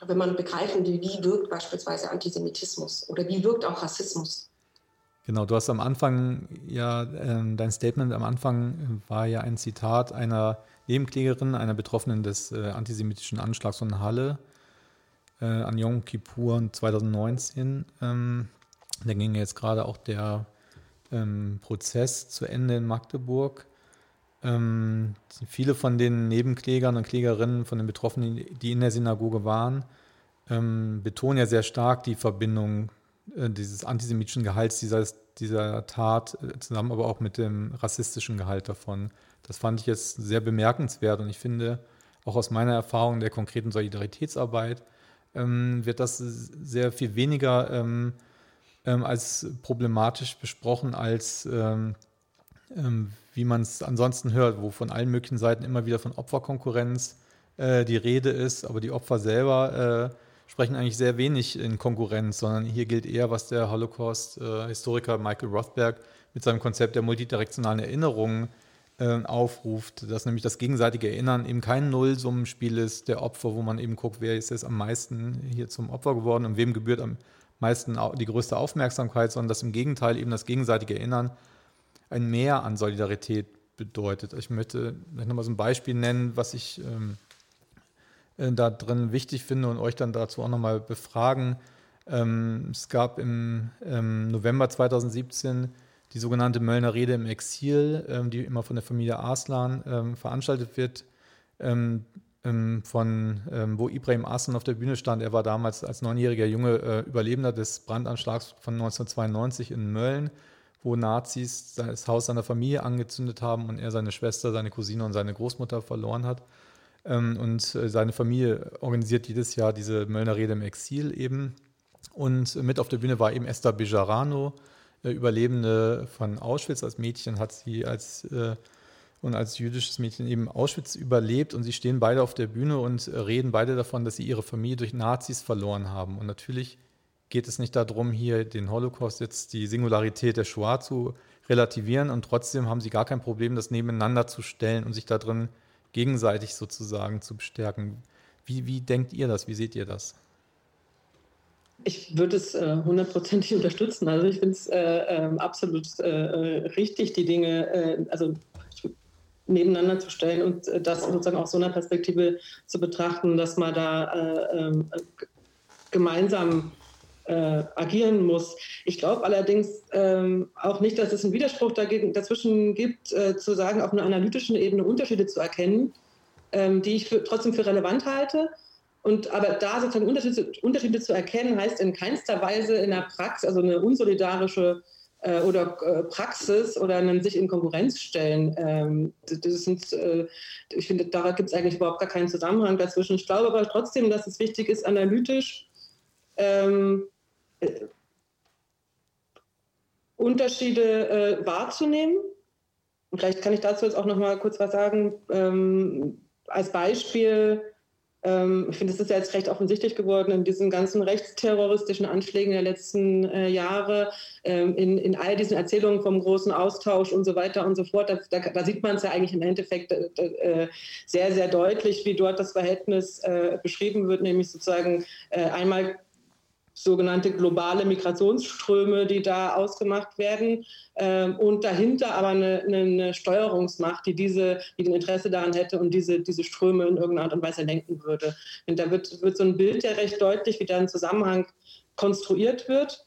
Wenn man begreifen will, wie wirkt beispielsweise Antisemitismus oder wie wirkt auch Rassismus. Genau, du hast am Anfang ja, äh, dein Statement am Anfang war ja ein Zitat einer Nebenklägerin, einer Betroffenen des äh, antisemitischen Anschlags von Halle äh, an Yom Kippur 2019. Ähm, da ging jetzt gerade auch der ähm, Prozess zu Ende in Magdeburg. Ähm, viele von den Nebenklägern und Klägerinnen, von den Betroffenen, die in der Synagoge waren, ähm, betonen ja sehr stark die Verbindung dieses antisemitischen Gehalts dieser, dieser Tat äh, zusammen, aber auch mit dem rassistischen Gehalt davon. Das fand ich jetzt sehr bemerkenswert und ich finde, auch aus meiner Erfahrung der konkreten Solidaritätsarbeit, ähm, wird das sehr viel weniger ähm, ähm, als problematisch besprochen, als ähm, ähm, wie man es ansonsten hört, wo von allen möglichen Seiten immer wieder von Opferkonkurrenz äh, die Rede ist, aber die Opfer selber äh, sprechen eigentlich sehr wenig in Konkurrenz, sondern hier gilt eher, was der Holocaust-Historiker Michael Rothberg mit seinem Konzept der multidirektionalen Erinnerung äh, aufruft, dass nämlich das gegenseitige Erinnern eben kein Nullsummenspiel ist der Opfer, wo man eben guckt, wer ist jetzt am meisten hier zum Opfer geworden und wem gebührt am meisten die größte Aufmerksamkeit, sondern dass im Gegenteil eben das gegenseitige Erinnern ein Mehr an Solidarität bedeutet. Ich möchte nochmal so ein Beispiel nennen, was ich ähm, äh, da drin wichtig finde und euch dann dazu auch nochmal befragen. Ähm, es gab im ähm, November 2017 die sogenannte Möllner Rede im Exil, ähm, die immer von der Familie Arslan ähm, veranstaltet wird, ähm, ähm, von wo Ibrahim Arslan auf der Bühne stand. Er war damals als neunjähriger Junge äh, Überlebender des Brandanschlags von 1992 in Mölln, wo Nazis das Haus seiner Familie angezündet haben und er seine Schwester, seine Cousine und seine Großmutter verloren hat. Ähm, und äh, seine Familie organisiert jedes Jahr diese Möllner Rede im Exil eben. Und mit auf der Bühne war eben Esther Bejarano, äh, Überlebende von Auschwitz. Als Mädchen hat sie als äh, und als jüdisches Mädchen eben Auschwitz überlebt und sie stehen beide auf der Bühne und reden beide davon, dass sie ihre Familie durch Nazis verloren haben. Und natürlich geht es nicht darum, hier den Holocaust jetzt die Singularität der Shoah zu relativieren und trotzdem haben sie gar kein Problem, das nebeneinander zu stellen und sich da drin gegenseitig sozusagen zu bestärken. Wie, wie denkt ihr das? Wie seht ihr das? Ich würde es äh, hundertprozentig äh, unterstützen. Also ich finde es äh, äh, absolut äh, äh, richtig, die Dinge, äh, also nebeneinander zu stellen und das sozusagen aus so einer Perspektive zu betrachten, dass man da äh, ähm, gemeinsam äh, agieren muss. Ich glaube allerdings ähm, auch nicht, dass es einen Widerspruch dagegen, dazwischen gibt, äh, zu sagen, auf einer analytischen Ebene Unterschiede zu erkennen, ähm, die ich für, trotzdem für relevant halte. Und aber da sozusagen Unterschiede, Unterschiede, zu erkennen, heißt in keinster Weise in der Praxis, also eine unsolidarische äh, oder äh, Praxis oder einen sich in Konkurrenz stellen. Ähm, das sind, äh, ich finde, da gibt es eigentlich überhaupt gar keinen Zusammenhang dazwischen. Ich glaube aber trotzdem, dass es wichtig ist, analytisch ähm, äh, Unterschiede äh, wahrzunehmen. Und vielleicht kann ich dazu jetzt auch noch mal kurz was sagen. Ähm, als Beispiel, ähm, ich finde, es ist ja jetzt recht offensichtlich geworden in diesen ganzen rechtsterroristischen Anschlägen der letzten äh, Jahre, ähm, in, in all diesen Erzählungen vom großen Austausch und so weiter und so fort. Da, da, da sieht man es ja eigentlich im Endeffekt äh, äh, sehr, sehr deutlich, wie dort das Verhältnis äh, beschrieben wird, nämlich sozusagen äh, einmal sogenannte globale Migrationsströme, die da ausgemacht werden ähm, und dahinter aber eine, eine, Steuerungsmacht, die diese, die ein Interesse daran hätte und diese, diese Ströme in irgendeiner Art und Weise lenken würde. Und da wird, wird so ein Bild ja recht deutlich, wie da ein Zusammenhang konstruiert wird,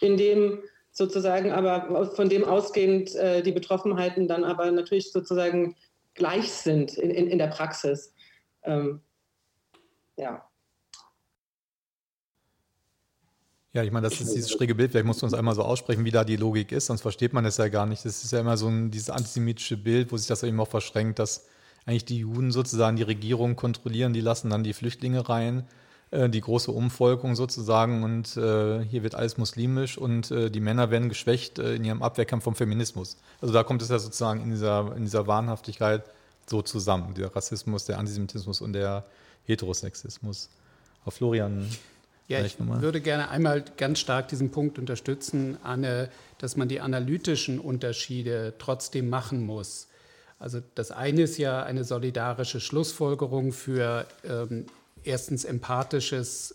in dem sozusagen aber von dem ausgehend äh, die Betroffenheiten dann aber natürlich sozusagen gleich sind in, in, in der Praxis. Ähm, ja. Ja, ich meine, das ist dieses schräge Bild. Vielleicht musst du uns einmal so aussprechen, wie da die Logik ist, sonst versteht man es ja gar nicht. Das ist ja immer so ein, dieses antisemitische Bild, wo sich das eben auch verschränkt, dass eigentlich die Juden sozusagen die Regierung kontrollieren, die lassen dann die Flüchtlinge rein, äh, die große Umvolkung sozusagen und äh, hier wird alles muslimisch und äh, die Männer werden geschwächt äh, in ihrem Abwehrkampf vom Feminismus. Also da kommt es ja sozusagen in dieser, in dieser Wahnhaftigkeit so zusammen, der Rassismus, der Antisemitismus und der Heterosexismus. Auf Florian ja, ich würde gerne einmal ganz stark diesen Punkt unterstützen, Anne, dass man die analytischen Unterschiede trotzdem machen muss. Also das eine ist ja eine solidarische Schlussfolgerung für ähm, erstens empathisches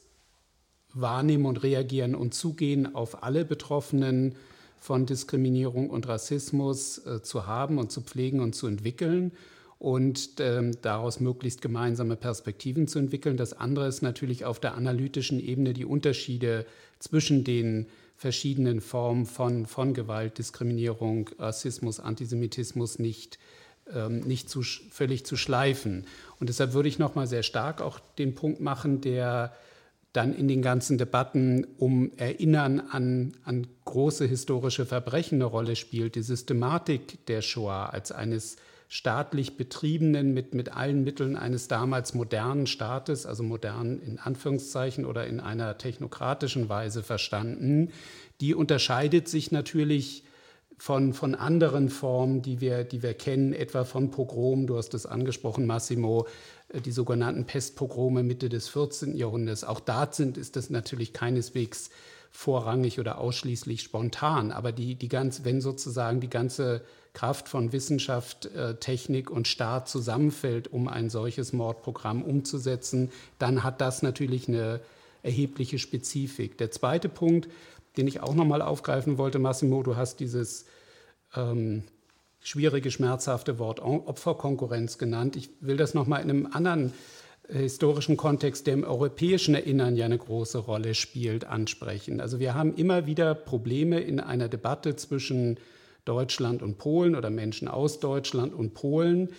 Wahrnehmen und Reagieren und Zugehen auf alle Betroffenen von Diskriminierung und Rassismus äh, zu haben und zu pflegen und zu entwickeln und ähm, daraus möglichst gemeinsame Perspektiven zu entwickeln. Das andere ist natürlich auf der analytischen Ebene die Unterschiede zwischen den verschiedenen Formen von, von Gewalt, Diskriminierung, Rassismus, Antisemitismus nicht, ähm, nicht zu, völlig zu schleifen. Und deshalb würde ich nochmal sehr stark auch den Punkt machen, der dann in den ganzen Debatten um Erinnern an, an große historische Verbrechen eine Rolle spielt, die Systematik der Shoah als eines staatlich betriebenen, mit, mit allen Mitteln eines damals modernen Staates, also modern in Anführungszeichen oder in einer technokratischen Weise verstanden, die unterscheidet sich natürlich von, von anderen Formen, die wir, die wir kennen, etwa von Pogrom, du hast es angesprochen, Massimo, äh, die sogenannten Pestpogrome Mitte des 14. Jahrhunderts. Auch da sind, ist das natürlich keineswegs vorrangig oder ausschließlich spontan, aber die, die ganz, wenn sozusagen die ganze Kraft von Wissenschaft, äh, Technik und Staat zusammenfällt, um ein solches Mordprogramm umzusetzen, dann hat das natürlich eine erhebliche Spezifik. Der zweite Punkt, den ich auch nochmal aufgreifen wollte, Massimo, du hast dieses ähm, schwierige, schmerzhafte Wort Opferkonkurrenz genannt. Ich will das nochmal in einem anderen äh, historischen Kontext, der im europäischen Erinnern ja eine große Rolle spielt, ansprechen. Also wir haben immer wieder Probleme in einer Debatte zwischen Deutschland und Polen oder Menschen aus Deutschland und Polen,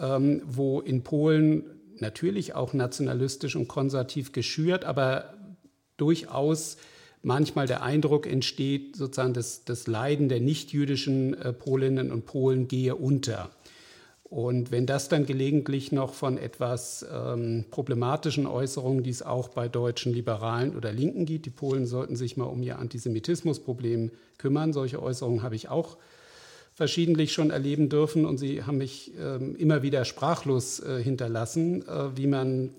ähm, wo in Polen natürlich auch nationalistisch und konservativ geschürt, aber durchaus manchmal der Eindruck entsteht, sozusagen das, das Leiden der nichtjüdischen äh, Polinnen und Polen gehe unter. Und wenn das dann gelegentlich noch von etwas ähm, problematischen Äußerungen, die es auch bei deutschen Liberalen oder Linken gibt, die Polen sollten sich mal um ihr Antisemitismusproblem kümmern. Solche Äußerungen habe ich auch verschiedentlich schon erleben dürfen und sie haben mich ähm, immer wieder sprachlos äh, hinterlassen, äh, wie man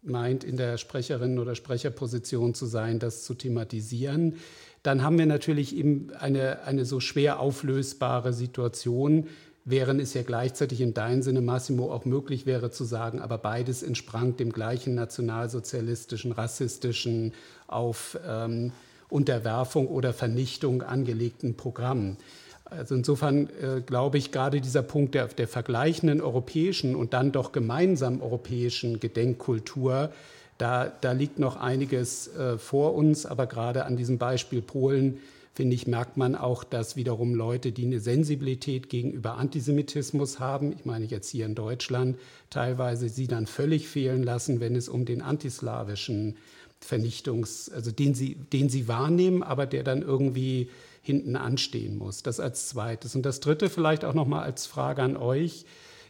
meint, in der Sprecherin oder Sprecherposition zu sein, das zu thematisieren. Dann haben wir natürlich eben eine, eine so schwer auflösbare Situation, während es ja gleichzeitig in deinem Sinne, Massimo, auch möglich wäre zu sagen, aber beides entsprang dem gleichen nationalsozialistischen, rassistischen, auf ähm, Unterwerfung oder Vernichtung angelegten Programm. Also insofern äh, glaube ich, gerade dieser Punkt der, der vergleichenden europäischen und dann doch gemeinsamen europäischen Gedenkkultur, da, da liegt noch einiges äh, vor uns. Aber gerade an diesem Beispiel Polen, finde ich, merkt man auch, dass wiederum Leute, die eine Sensibilität gegenüber Antisemitismus haben, ich meine jetzt hier in Deutschland, teilweise sie dann völlig fehlen lassen, wenn es um den antislawischen Vernichtungs-, also den sie, den sie wahrnehmen, aber der dann irgendwie hinten anstehen muss. Das als zweites. Und das dritte vielleicht auch nochmal als Frage an euch,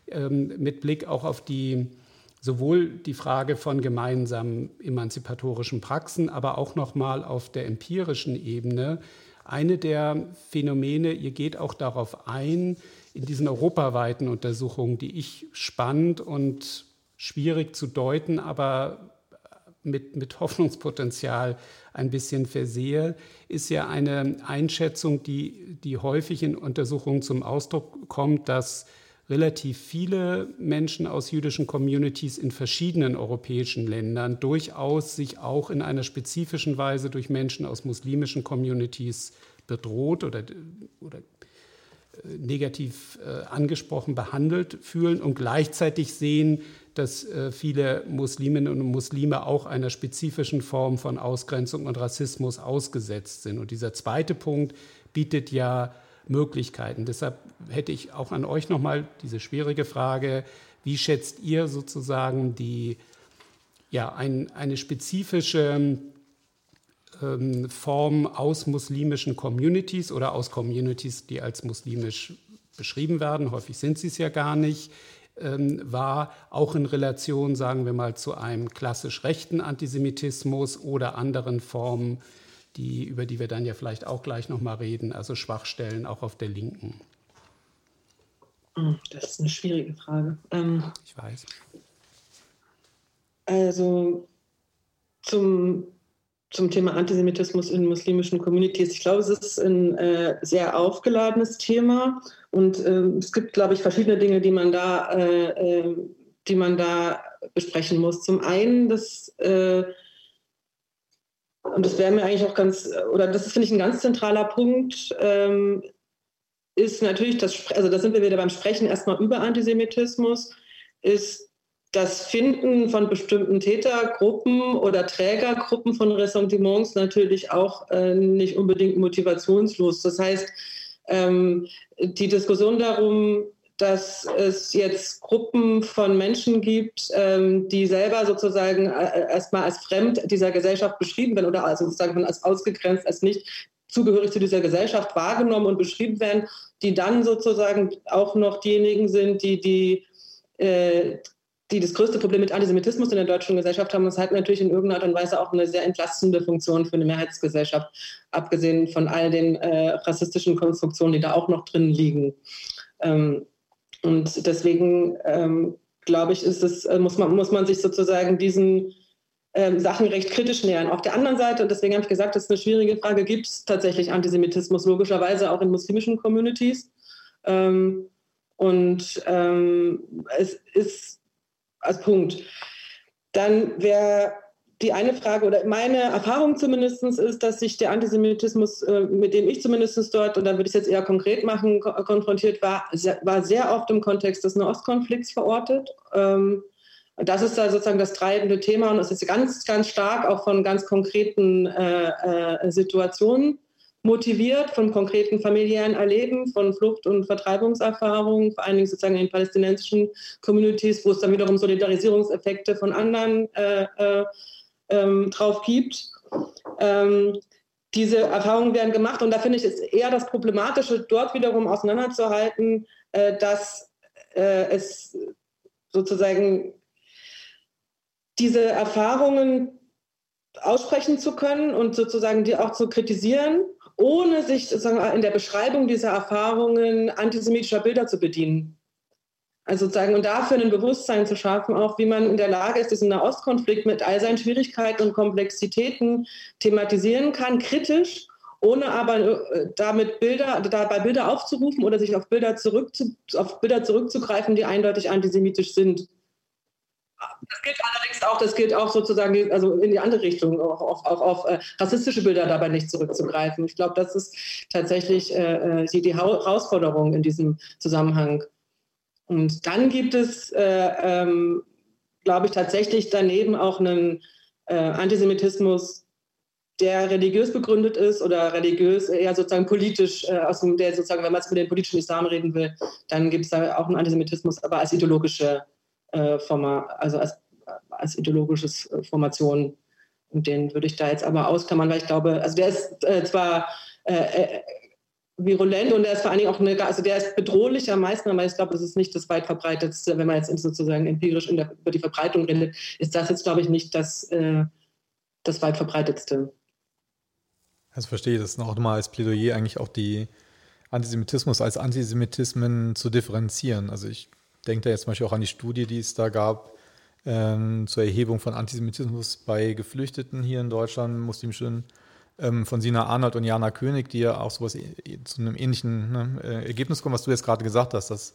ähm, mit Blick auch auf die sowohl die Frage von gemeinsamen emanzipatorischen Praxen, aber auch nochmal auf der empirischen Ebene. Eine der Phänomene, ihr geht auch darauf ein, in diesen europaweiten Untersuchungen, die ich spannend und schwierig zu deuten, aber mit, mit Hoffnungspotenzial ein bisschen versehe, ist ja eine Einschätzung, die, die häufig in Untersuchungen zum Ausdruck kommt, dass relativ viele Menschen aus jüdischen Communities in verschiedenen europäischen Ländern durchaus sich auch in einer spezifischen Weise durch Menschen aus muslimischen Communities bedroht oder, oder äh, negativ äh, angesprochen behandelt fühlen und gleichzeitig sehen, dass äh, viele Musliminnen und Muslime auch einer spezifischen Form von Ausgrenzung und Rassismus ausgesetzt sind. Und dieser zweite Punkt bietet ja Möglichkeiten. Deshalb hätte ich auch an euch nochmal diese schwierige Frage, wie schätzt ihr sozusagen die, ja, ein, eine spezifische ähm, Form aus muslimischen Communities oder aus Communities, die als muslimisch beschrieben werden, häufig sind sie es ja gar nicht, ähm, war, auch in Relation, sagen wir mal, zu einem klassisch rechten Antisemitismus oder anderen Formen, die, über die wir dann ja vielleicht auch gleich nochmal reden, also Schwachstellen auch auf der Linken. Hm, das ist eine schwierige Frage. Ähm, ich weiß. Also zum, zum Thema Antisemitismus in muslimischen Communities. Ich glaube, es ist ein äh, sehr aufgeladenes Thema und äh, es gibt, glaube ich, verschiedene Dinge, die man da, äh, äh die man da besprechen muss. Zum einen, dass äh, und das wäre mir eigentlich auch ganz, oder das finde ich ein ganz zentraler Punkt, ähm, ist natürlich das, also da sind wir wieder beim Sprechen erstmal über Antisemitismus, ist das Finden von bestimmten Tätergruppen oder Trägergruppen von Ressentiments natürlich auch äh, nicht unbedingt motivationslos. Das heißt, ähm, die Diskussion darum, dass es jetzt Gruppen von Menschen gibt, ähm, die selber sozusagen äh, erstmal als fremd dieser Gesellschaft beschrieben werden oder also sozusagen als ausgegrenzt, als nicht zugehörig zu dieser Gesellschaft wahrgenommen und beschrieben werden, die dann sozusagen auch noch diejenigen sind, die die äh, die das größte Problem mit Antisemitismus in der deutschen Gesellschaft haben. Das hat natürlich in irgendeiner Art und Weise auch eine sehr entlastende Funktion für eine Mehrheitsgesellschaft, abgesehen von all den äh, rassistischen Konstruktionen, die da auch noch drin liegen. Ähm, und deswegen ähm, glaube ich, ist es, äh, muss, man, muss man sich sozusagen diesen ähm, Sachen recht kritisch nähern. Auf der anderen Seite, und deswegen habe ich gesagt, das ist eine schwierige Frage, gibt es tatsächlich Antisemitismus, logischerweise auch in muslimischen Communities. Ähm, und ähm, es ist als Punkt. Dann wäre die eine Frage oder meine Erfahrung zumindest ist, dass sich der Antisemitismus, äh, mit dem ich zumindest dort, und dann würde ich es jetzt eher konkret machen, konfrontiert war, war sehr oft im Kontext des Nahostkonflikts verortet. Ähm, das ist da sozusagen das treibende Thema und es ist ganz, ganz stark auch von ganz konkreten äh, äh, Situationen motiviert, von konkreten familiären Erleben, von Flucht- und Vertreibungserfahrungen, vor allen Dingen sozusagen in palästinensischen Communities, wo es dann wiederum Solidarisierungseffekte von anderen äh, ähm, drauf gibt. Ähm, diese Erfahrungen werden gemacht und da finde ich es eher das Problematische, dort wiederum auseinanderzuhalten, äh, dass äh, es sozusagen diese Erfahrungen aussprechen zu können und sozusagen die auch zu kritisieren, ohne sich sozusagen in der Beschreibung dieser Erfahrungen antisemitischer Bilder zu bedienen. Also sozusagen, und dafür ein Bewusstsein zu schaffen, auch wie man in der Lage ist, diesen Nahostkonflikt mit all seinen Schwierigkeiten und Komplexitäten thematisieren kann, kritisch, ohne aber äh, damit Bilder, dabei Bilder aufzurufen oder sich auf Bilder, zurückzu, auf Bilder zurückzugreifen, die eindeutig antisemitisch sind. das gilt allerdings auch, das gilt auch sozusagen also in die andere Richtung, auch, auch, auch auf äh, rassistische Bilder dabei nicht zurückzugreifen. Ich glaube, das ist tatsächlich äh, äh die, die Herausforderung in diesem Zusammenhang. Und dann gibt es, äh, ähm, glaube ich, tatsächlich daneben auch einen äh, Antisemitismus, der religiös begründet ist oder religiös eher sozusagen politisch, äh, aus dem, der sozusagen, wenn man es mit dem politischen Islam reden will, dann gibt es da auch einen Antisemitismus, aber als ideologische äh, Forma, also als, als ideologisches äh, Formation. Und den würde ich da jetzt aber ausklammern, weil ich glaube, also der ist äh, zwar äh, äh, virulent und der ist vor allen Dingen auch eine, also der ist bedrohlicher meistens, aber ich glaube, das ist nicht das weit verbreitetste, wenn man jetzt sozusagen empirisch der, über die Verbreitung redet, ist das jetzt, glaube ich, nicht das, äh, das weit verbreitetste. Das verstehe ich, das ist nochmal als Plädoyer eigentlich auch die Antisemitismus als Antisemitismen zu differenzieren. Also ich denke da jetzt zum Beispiel auch an die Studie, die es da gab ähm, zur Erhebung von Antisemitismus bei Geflüchteten hier in Deutschland, muslimischen, von Sina Arnold und Jana König, die ja auch sowas zu einem ähnlichen ne, äh, Ergebnis kommen, was du jetzt gerade gesagt hast, dass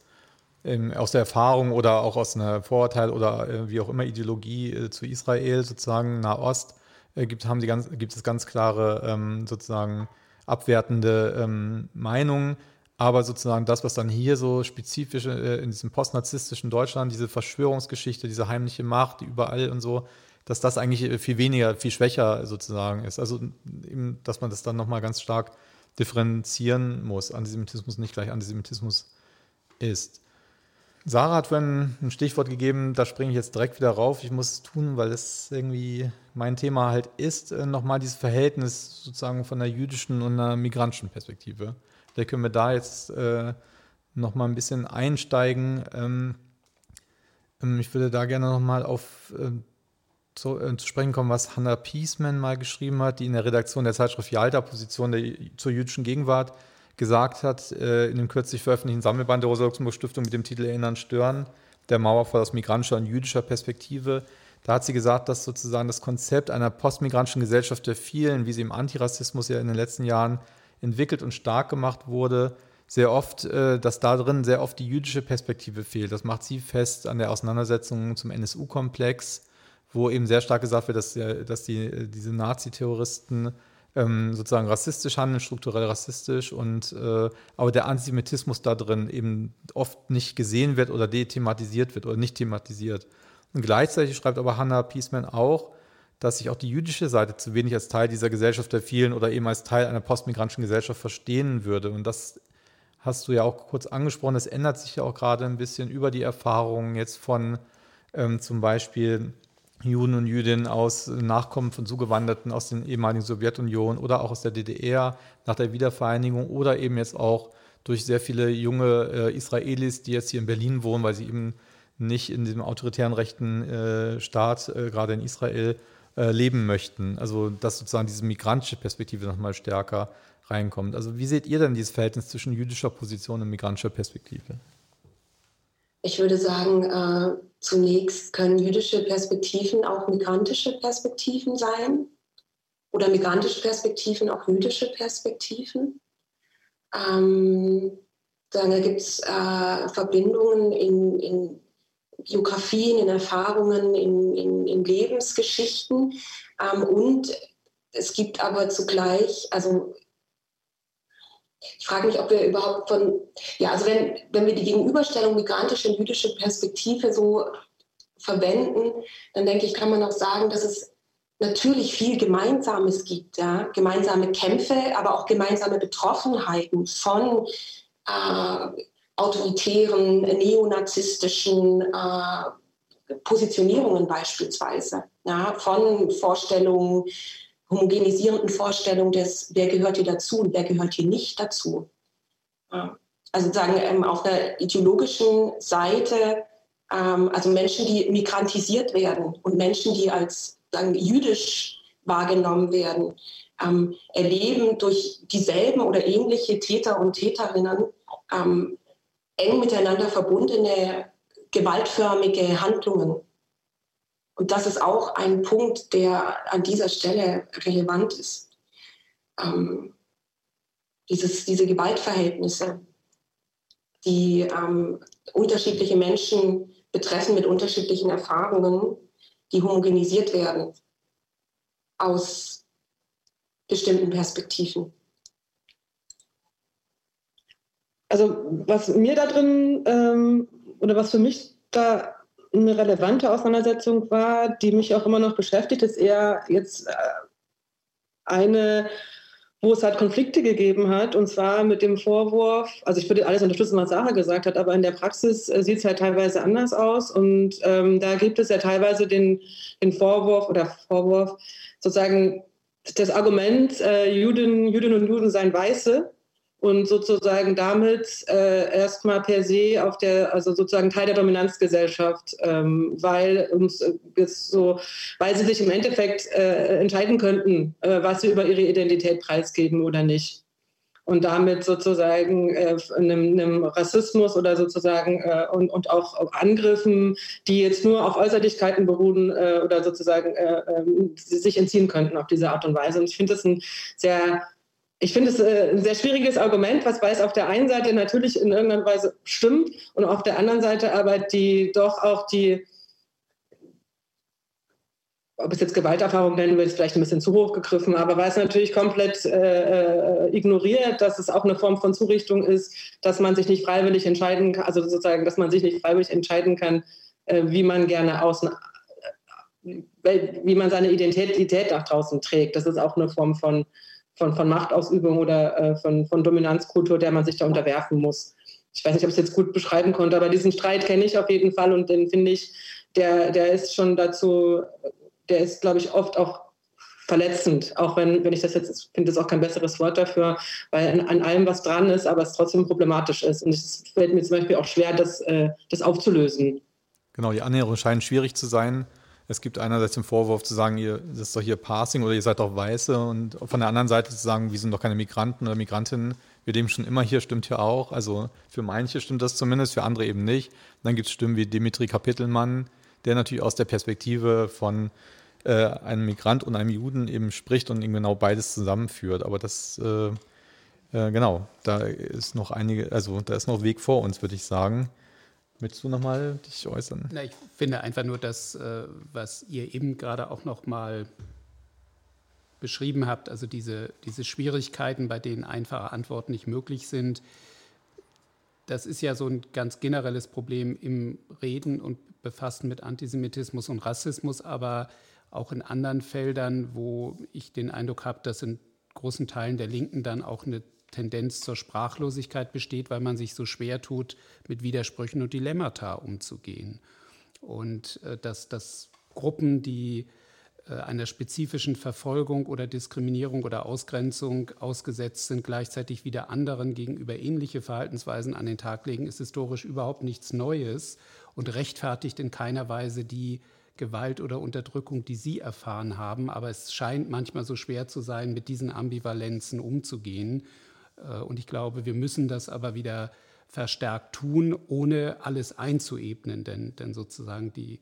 ähm, aus der Erfahrung oder auch aus einer Vorurteil oder äh, wie auch immer Ideologie äh, zu Israel, sozusagen Nahost, äh, gibt, haben die ganz, gibt es ganz klare ähm, sozusagen abwertende ähm, Meinungen. Aber sozusagen das, was dann hier so spezifisch äh, in diesem postnarzisstischen Deutschland, diese Verschwörungsgeschichte, diese heimliche Macht, die überall und so, dass das eigentlich äh, viel weniger, viel schwächer sozusagen ist. Also eben, dass man das dann nochmal ganz stark differenzieren muss. Antisemitismus nicht gleich Antisemitismus ist. Sarah hat vorhin ein Stichwort gegeben, da springe ich jetzt direkt wieder rauf. Ich muss es tun, weil es irgendwie mein Thema halt ist, äh, nochmal dieses Verhältnis sozusagen von der jüdischen und einer migrantischen Perspektive. Vielleicht können wir da jetzt äh, noch mal ein bisschen einsteigen. Ähm, ähm, ich würde da gerne noch mal auf äh, zu, äh, zu, sprechen kommen, was Hannah Piesman mal geschrieben hat, die in der Redaktion der Zeitschrift Jalta Position der, zur jüdischen Gegenwart gesagt hat, äh, in dem kürzlich veröffentlichten Sammelband der Rosa-Luxemburg-Stiftung mit dem Titel Erinnern, Stören, der Mauerfall aus migrantischer und jüdischer Perspektive. Da hat sie gesagt, dass sozusagen das Konzept einer postmigrantischen Gesellschaft der vielen, wie sie im Antirassismus ja in den letzten Jahren entwickelt und stark gemacht wurde, sehr oft, äh, dass da drin sehr oft die jüdische Perspektive fehlt. Das macht sie fest an der Auseinandersetzung zum NSU-Komplex, wo eben sehr stark gesagt wird, dass, dass die, äh, diese Nazi-Terroristen ähm, sozusagen rassistisch handeln, strukturell rassistisch und äh, aber der Antisemitismus da drin eben oft nicht gesehen wird oder dethematisiert wird oder nicht thematisiert. Und gleichzeitig schreibt aber Hannah Piesman auch, dass sich auch die jüdische Seite zu wenig als Teil dieser Gesellschaft der vielen oder eben als Teil einer postmigrantischen Gesellschaft verstehen würde. Und das hast du ja auch kurz angesprochen. Das ändert sich ja auch gerade ein bisschen über die Erfahrungen jetzt von ähm, zum Beispiel Juden und Jüdinnen aus Nachkommen von Zugewanderten aus den ehemaligen Sowjetunion oder auch aus der DDR nach der Wiedervereinigung oder eben jetzt auch durch sehr viele junge äh, Israelis, die jetzt hier in Berlin wohnen, weil sie eben nicht in diesem autoritären rechten äh, Staat, äh, gerade in Israel, äh, leben möchten. Also dass sozusagen diese migrantische Perspektive nochmal stärker reinkommt. Also wie seht ihr denn dieses Verhältnis zwischen jüdischer Position und migrantischer Perspektive? Ich würde sagen, äh, zunächst können jüdische Perspektiven auch migrantische Perspektiven sein oder migrantische Perspektiven auch jüdische Perspektiven. Ähm, da gibt es äh, Verbindungen in, in Biografien, in Erfahrungen, in, in, in Lebensgeschichten. Ähm, und es gibt aber zugleich, also ich frage mich, ob wir überhaupt von, ja, also wenn, wenn wir die Gegenüberstellung migrantische und jüdische Perspektive so verwenden, dann denke ich, kann man auch sagen, dass es natürlich viel Gemeinsames gibt, ja? gemeinsame Kämpfe, aber auch gemeinsame Betroffenheiten von äh, autoritären, neonazistischen äh, Positionierungen beispielsweise, ja, von Vorstellungen, homogenisierenden Vorstellungen des, wer gehört hier dazu und wer gehört hier nicht dazu. Ja. Also sagen ähm, auf der ideologischen Seite, ähm, also Menschen, die migrantisiert werden und Menschen, die als sagen, jüdisch wahrgenommen werden, ähm, erleben durch dieselben oder ähnliche Täter und Täterinnen ähm, eng miteinander verbundene gewaltförmige Handlungen. Und das ist auch ein Punkt, der an dieser Stelle relevant ist. Ähm, dieses, diese Gewaltverhältnisse, die ähm, unterschiedliche Menschen betreffen mit unterschiedlichen Erfahrungen, die homogenisiert werden aus bestimmten Perspektiven. Also was mir da drin ähm, oder was für mich da eine relevante Auseinandersetzung war, die mich auch immer noch beschäftigt, ist eher jetzt äh, eine, wo es halt Konflikte gegeben hat, und zwar mit dem Vorwurf, also ich würde alles unterstützen, was Sarah gesagt hat, aber in der Praxis äh, sieht es halt teilweise anders aus und ähm, da gibt es ja teilweise den, den Vorwurf oder Vorwurf, sozusagen das Argument, äh, Juden, Juden und Juden seien Weiße und sozusagen damit äh, erstmal per se auf der, also sozusagen Teil der Dominanzgesellschaft, ähm, weil uns äh, so, weil sie sich im Endeffekt äh, entscheiden könnten, äh, was sie über ihre Identität preisgeben oder nicht. Und damit sozusagen äh, einem, einem, Rassismus oder sozusagen äh, und, und auch Angriffen, die jetzt nur auf Äußerlichkeiten beruhen oder sozusagen ähm, sich entziehen könnten auf diese Art und Weise. Und ich finde das ein sehr ich finde es äh, ein sehr schwieriges Argument, was weiß auf der einen Seite natürlich in irgendeiner Weise stimmt und auf der anderen Seite aber die doch auch die, ob es jetzt Gewalterfahrung nennen will, ist vielleicht ein bisschen zu hoch gegriffen, aber weil es natürlich komplett äh, äh, ignoriert, dass es auch eine Form von Zurichtung ist, dass man sich nicht freiwillig entscheiden kann, also sozusagen, dass man sich nicht freiwillig entscheiden kann, äh, wie man gerne außen, äh, wie man seine Identität nach draußen trägt. Das ist auch eine Form von von, von Machtausübung oder äh, von, von Dominanzkultur, der man sich da unterwerfen muss. Ich weiß nicht, ob ich es jetzt gut beschreiben konnte, aber diesen Streit kenne ich auf jeden Fall und den finde ich, der, der ist schon dazu, der ist, glaube ich, oft auch verletzend, auch wenn, wenn ich das jetzt, finde das auch kein besseres Wort dafür, weil an, an, allem was dran ist, aber es trotzdem problematisch ist. Und es fällt mir zum Beispiel auch schwer, das, äh, das aufzulösen. Genau, die Annäherung scheint schwierig zu sein. Es gibt einerseits den Vorwurf zu sagen, ihr, das ist doch hier Passing oder ihr seid doch Weiße und von der anderen Seite zu sagen, wir sind doch keine Migranten oder Migrantinnen, wir leben schon immer hier, stimmt hier auch. Also für manche stimmt das zumindest, für andere eben nicht. dann gibt es Stimmen wie Dimitri Kapitelmann, der natürlich aus der Perspektive von äh, einem Migrant und einem Juden eben spricht und eben genau beides zusammenführt. Aber das, äh, äh, genau, da ist noch einige, also da ist noch Weg vor uns, würde ich sagen. Möchtest du nochmal dich äußern? Na, ich finde einfach nur das, äh, was ihr eben gerade auch nochmal beschrieben habt, also diese, diese Schwierigkeiten, bei denen einfache Antworten nicht möglich sind. Das ist ja so ein ganz generelles Problem im Reden und Befassen mit Antisemitismus und Rassismus, aber auch in anderen Feldern, wo ich den Eindruck habe, dass in großen Teilen der Linken dann auch eine Tendenz zur Sprachlosigkeit besteht, weil man sich so schwer tut, mit Widersprüchen und Dilemmata umzugehen. Und äh, dass, dass Gruppen, die äh, einer spezifischen Verfolgung oder Diskriminierung oder Ausgrenzung ausgesetzt sind, gleichzeitig wieder anderen gegenüber ähnliche Verhaltensweisen an den Tag legen, ist historisch überhaupt nichts Neues und rechtfertigt in keiner Weise die Gewalt oder Unterdrückung, die sie erfahren haben. Aber es scheint manchmal so schwer zu sein, mit diesen Ambivalenzen umzugehen. Äh, und ich glaube, wir müssen das aber wieder verstärkt tun, ohne alles einzuebnen, denn, denn sozusagen die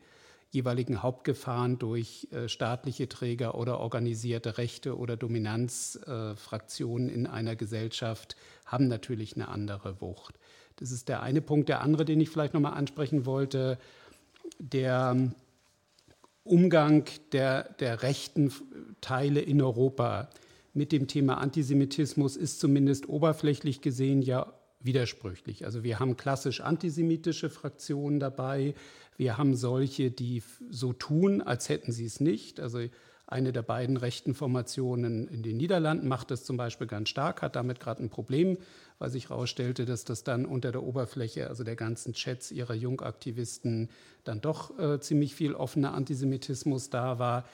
jeweiligen Hauptgefahren durch äh, staatliche Träger oder organisierte Rechte oder Dominanzfraktionen äh, in einer Gesellschaft haben natürlich eine andere Wucht. Das ist der eine Punkt. Der andere, den ich vielleicht nochmal ansprechen wollte, der Umgang der, der rechten Teile in Europa mit dem Thema Antisemitismus ist zumindest oberflächlich gesehen ja widersprüchlich. Also wir haben klassisch antisemitische Fraktionen dabei, wir haben solche, die so tun, als hätten sie es nicht. Also eine der beiden rechten Formationen in den Niederlanden macht das zum Beispiel ganz stark, hat damit gerade ein Problem, weil sich herausstellte, dass das dann unter der Oberfläche, also der ganzen Chats ihrer Jungaktivisten, dann doch äh, ziemlich viel offener Antisemitismus da war.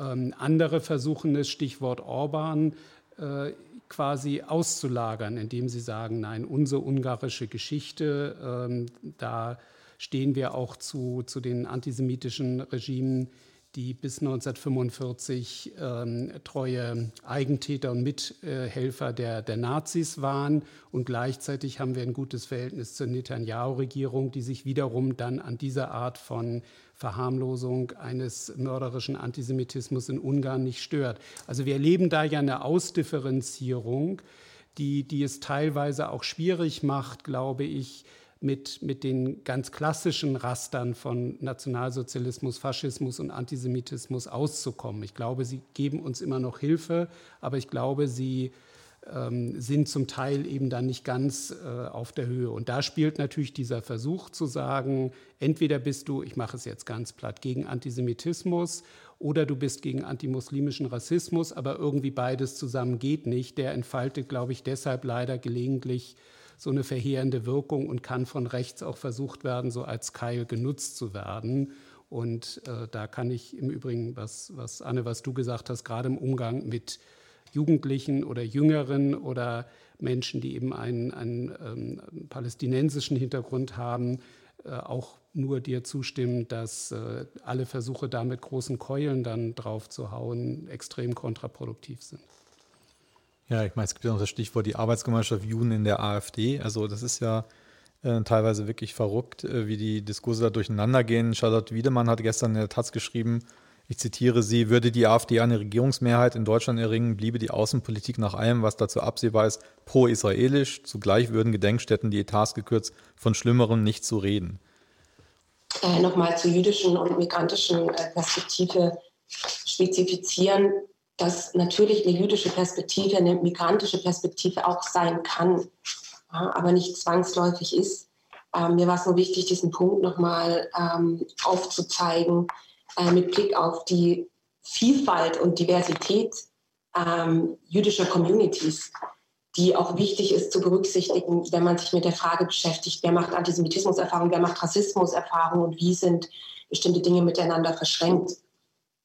Ähm, andere versuchen es, Stichwort Orban, äh, quasi auszulagern, indem sie sagen, nein, unsere ungarische Geschichte, ähm, da stehen wir auch zu, zu den antisemitischen Regimen, die bis 1945 ähm, treue Eigentäter und Mithelfer der, der Nazis waren. Und gleichzeitig haben wir ein gutes Verhältnis zur Netanyahu-Regierung, die sich wiederum dann an dieser Art von Verharmlosung eines mörderischen Antisemitismus in Ungarn nicht stört. Also wir erleben da ja eine Ausdifferenzierung, die, die es teilweise auch schwierig macht, glaube ich, mit, mit den ganz klassischen Rastern von Nationalsozialismus, Faschismus und Antisemitismus auszukommen. Ich glaube, sie geben uns immer noch Hilfe, aber ich glaube, sie sind zum Teil eben dann nicht ganz äh, auf der Höhe. Und da spielt natürlich dieser Versuch zu sagen, entweder bist du, ich mache es jetzt ganz platt, gegen Antisemitismus oder du bist gegen antimuslimischen Rassismus, aber irgendwie beides zusammen geht nicht. Der entfaltet, glaube ich, deshalb leider gelegentlich so eine verheerende Wirkung und kann von rechts auch versucht werden, so als Keil genutzt zu werden. Und äh, da kann ich im Übrigen, was, was Anne, was du gesagt hast, gerade im Umgang mit Jugendlichen oder Jüngeren oder Menschen, die eben einen, einen ähm, palästinensischen Hintergrund haben, äh, auch nur dir zustimmen, dass äh, alle Versuche, da mit großen Keulen dann drauf zu hauen, extrem kontraproduktiv sind. Ja, ich meine, es gibt ja noch das Stichwort die Arbeitsgemeinschaft Juden in der AfD. Also das ist ja äh, teilweise wirklich verrückt, äh, wie die Diskurse da durcheinander gehen. Charlotte Wiedemann hat gestern in der Taz geschrieben, ich zitiere sie, würde die AfD eine Regierungsmehrheit in Deutschland erringen, bliebe die Außenpolitik nach allem, was dazu absehbar ist, pro-israelisch. Zugleich würden Gedenkstätten die Etats gekürzt, von Schlimmerem nicht zu reden. Äh, Nochmal zur jüdischen und migrantischen äh, Perspektive spezifizieren dass natürlich eine jüdische Perspektive eine migrantische Perspektive auch sein kann, aber nicht zwangsläufig ist. Ähm, mir war es nur wichtig, diesen Punkt nochmal ähm, aufzuzeigen äh, mit Blick auf die Vielfalt und Diversität ähm, jüdischer Communities, die auch wichtig ist zu berücksichtigen, wenn man sich mit der Frage beschäftigt, wer macht Antisemitismuserfahrung, wer macht Rassismuserfahrung und wie sind bestimmte Dinge miteinander verschränkt.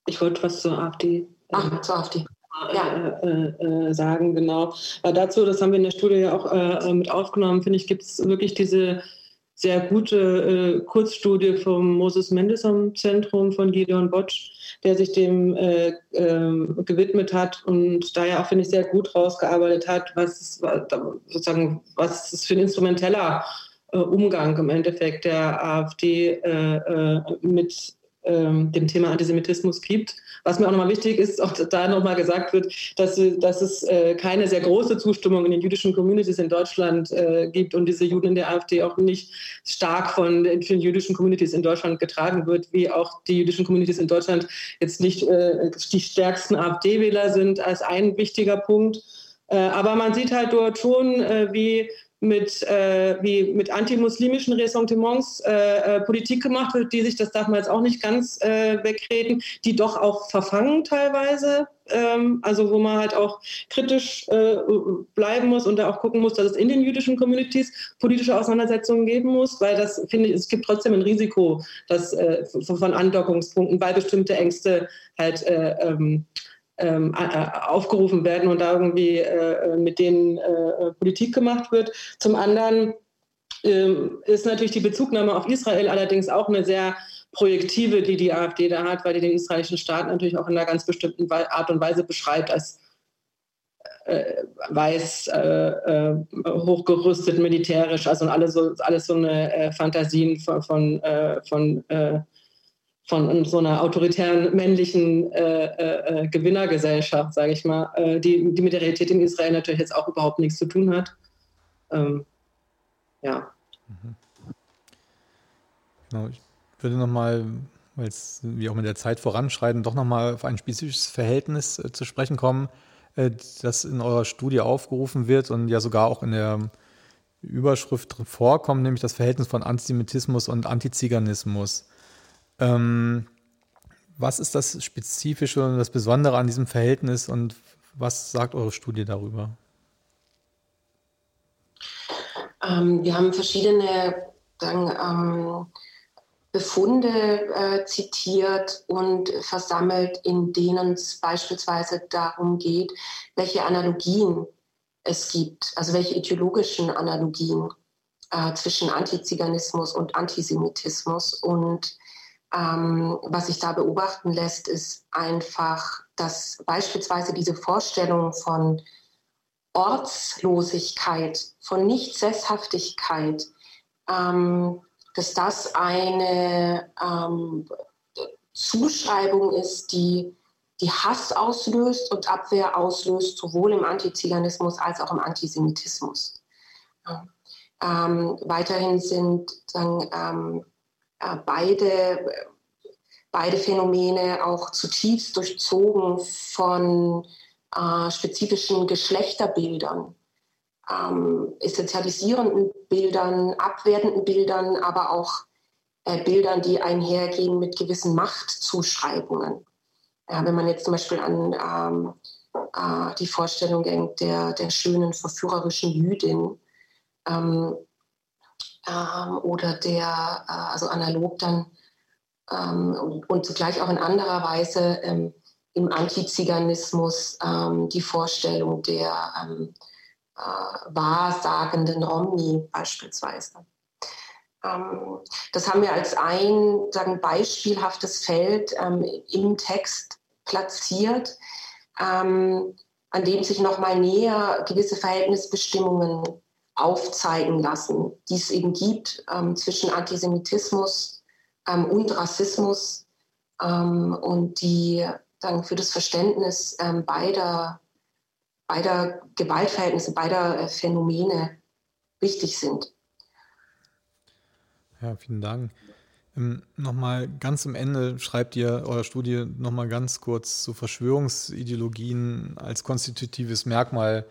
Ich wollte was zur AfD Ach, zur AfD. Ja. Äh, äh, sagen, genau. Aber dazu, das haben wir in der Studie ja auch äh, mit aufgenommen, finde ich, gibt es wirklich diese sehr gute äh, Kurzstudie vom Moses Mendelssohn Zentrum von Gideon Botsch, der sich dem äh, ähm, gewidmet hat und da ja auch, finde ich, sehr gut rausgearbeitet hat, was sozusagen, was es für ein instrumenteller äh, Umgang im Endeffekt der AfD mit ähm, dem Thema Antisemitismus gibt. Was mir auch nochmal wichtig ist, auch da nochmal gesagt wird, dass, dass es äh, keine sehr große Zustimmung in den jüdischen Communities in Deutschland äh, gibt und diese Juden in der AfD auch nicht stark von den jüdischen Communities in Deutschland getragen wird, wie auch die jüdischen Communities in Deutschland jetzt nicht äh, die stärksten AfD-Wähler sind, als ein wichtiger Punkt. Äh, aber man sieht halt dort schon, äh, wie mit, äh, wie mit antimuslimischen Ressentiments äh, äh, Politik gemacht wird, die sich, das darf man jetzt auch nicht ganz äh, wegreden, die doch auch verfangen teilweise. Ähm, also wo man halt auch kritisch äh, bleiben muss und da auch gucken muss, dass es in den jüdischen Communities politische Auseinandersetzungen geben muss, weil das finde ich, es gibt trotzdem ein Risiko dass, äh, von Andockungspunkten, weil bestimmte Ängste halt ähm, ähm, aufgerufen werden und da irgendwie äh, mit denen äh, Politik gemacht wird. Zum anderen ähm, ist natürlich die Bezugnahme auf Israel allerdings auch eine sehr projektive, die die AfD da hat, weil die den israelischen Staat natürlich auch in einer ganz bestimmten Art und Weise beschreibt als äh, weiß, äh, äh, hochgerüstet militärisch, also alles so, alles so eine äh, Fantasien von, von, äh, von von so einer autoritären männlichen äh, äh, äh, Gewinnergesellschaft, sage ich mal, äh, die, die mit der Realität in Israel natürlich jetzt auch überhaupt nichts zu tun hat. Ähm, ja. Mhm. Genau, ich würde nochmal, weil wir auch mit der Zeit voranschreiten, doch nochmal auf ein spezifisches Verhältnis äh, zu sprechen kommen, äh, das in eurer Studie aufgerufen wird und ja sogar auch in der Überschrift vorkommt, nämlich das Verhältnis von Antisemitismus und Antiziganismus. Ähm, was ist das Spezifische und das Besondere an diesem Verhältnis und was sagt eure Studie darüber? Ähm, wir haben verschiedene sagen, ähm, Befunde äh, zitiert und versammelt, in denen es beispielsweise darum geht, welche Analogien es gibt, also welche ideologischen Analogien äh, zwischen Antiziganismus und Antisemitismus und ähm, was sich da beobachten lässt, ist einfach, dass beispielsweise diese Vorstellung von Ortslosigkeit, von Nichtsesshaftigkeit, ähm, dass das eine ähm, Zuschreibung ist, die, die Hass auslöst und Abwehr auslöst, sowohl im Antiziganismus als auch im Antisemitismus. Ähm, weiterhin sind sagen, ähm, äh, beide, beide Phänomene auch zutiefst durchzogen von äh, spezifischen Geschlechterbildern, ähm, essentialisierenden Bildern, abwertenden Bildern, aber auch äh, Bildern, die einhergehen mit gewissen Machtzuschreibungen. Ja, wenn man jetzt zum Beispiel an ähm, äh, die Vorstellung denkt der, der schönen, verführerischen Jüdin ähm, ähm, oder der, äh, also analog dann ähm, und, und, zugleich auch in anderer Weise ähm, im Antiziganismus ähm, die Vorstellung der ähm, äh, wahrsagenden Romni beispielsweise. Ähm, das haben wir als ein sagen, beispielhaftes Feld im Text platziert, an dem sich nochmal näher gewisse Verhältnisbestimmungen aufzeigen lassen, die es eben gibt ähm, zwischen Antisemitismus ähm, und Rassismus ähm, und die dann für das Verständnis ähm, beider, beider Gewaltverhältnisse, beider äh, Phänomene wichtig sind. Ja, vielen Dank. Ähm, nochmal ganz am Ende schreibt ihr eure Studie nochmal ganz kurz zu Verschwörungsideologien als konstitutives Merkmal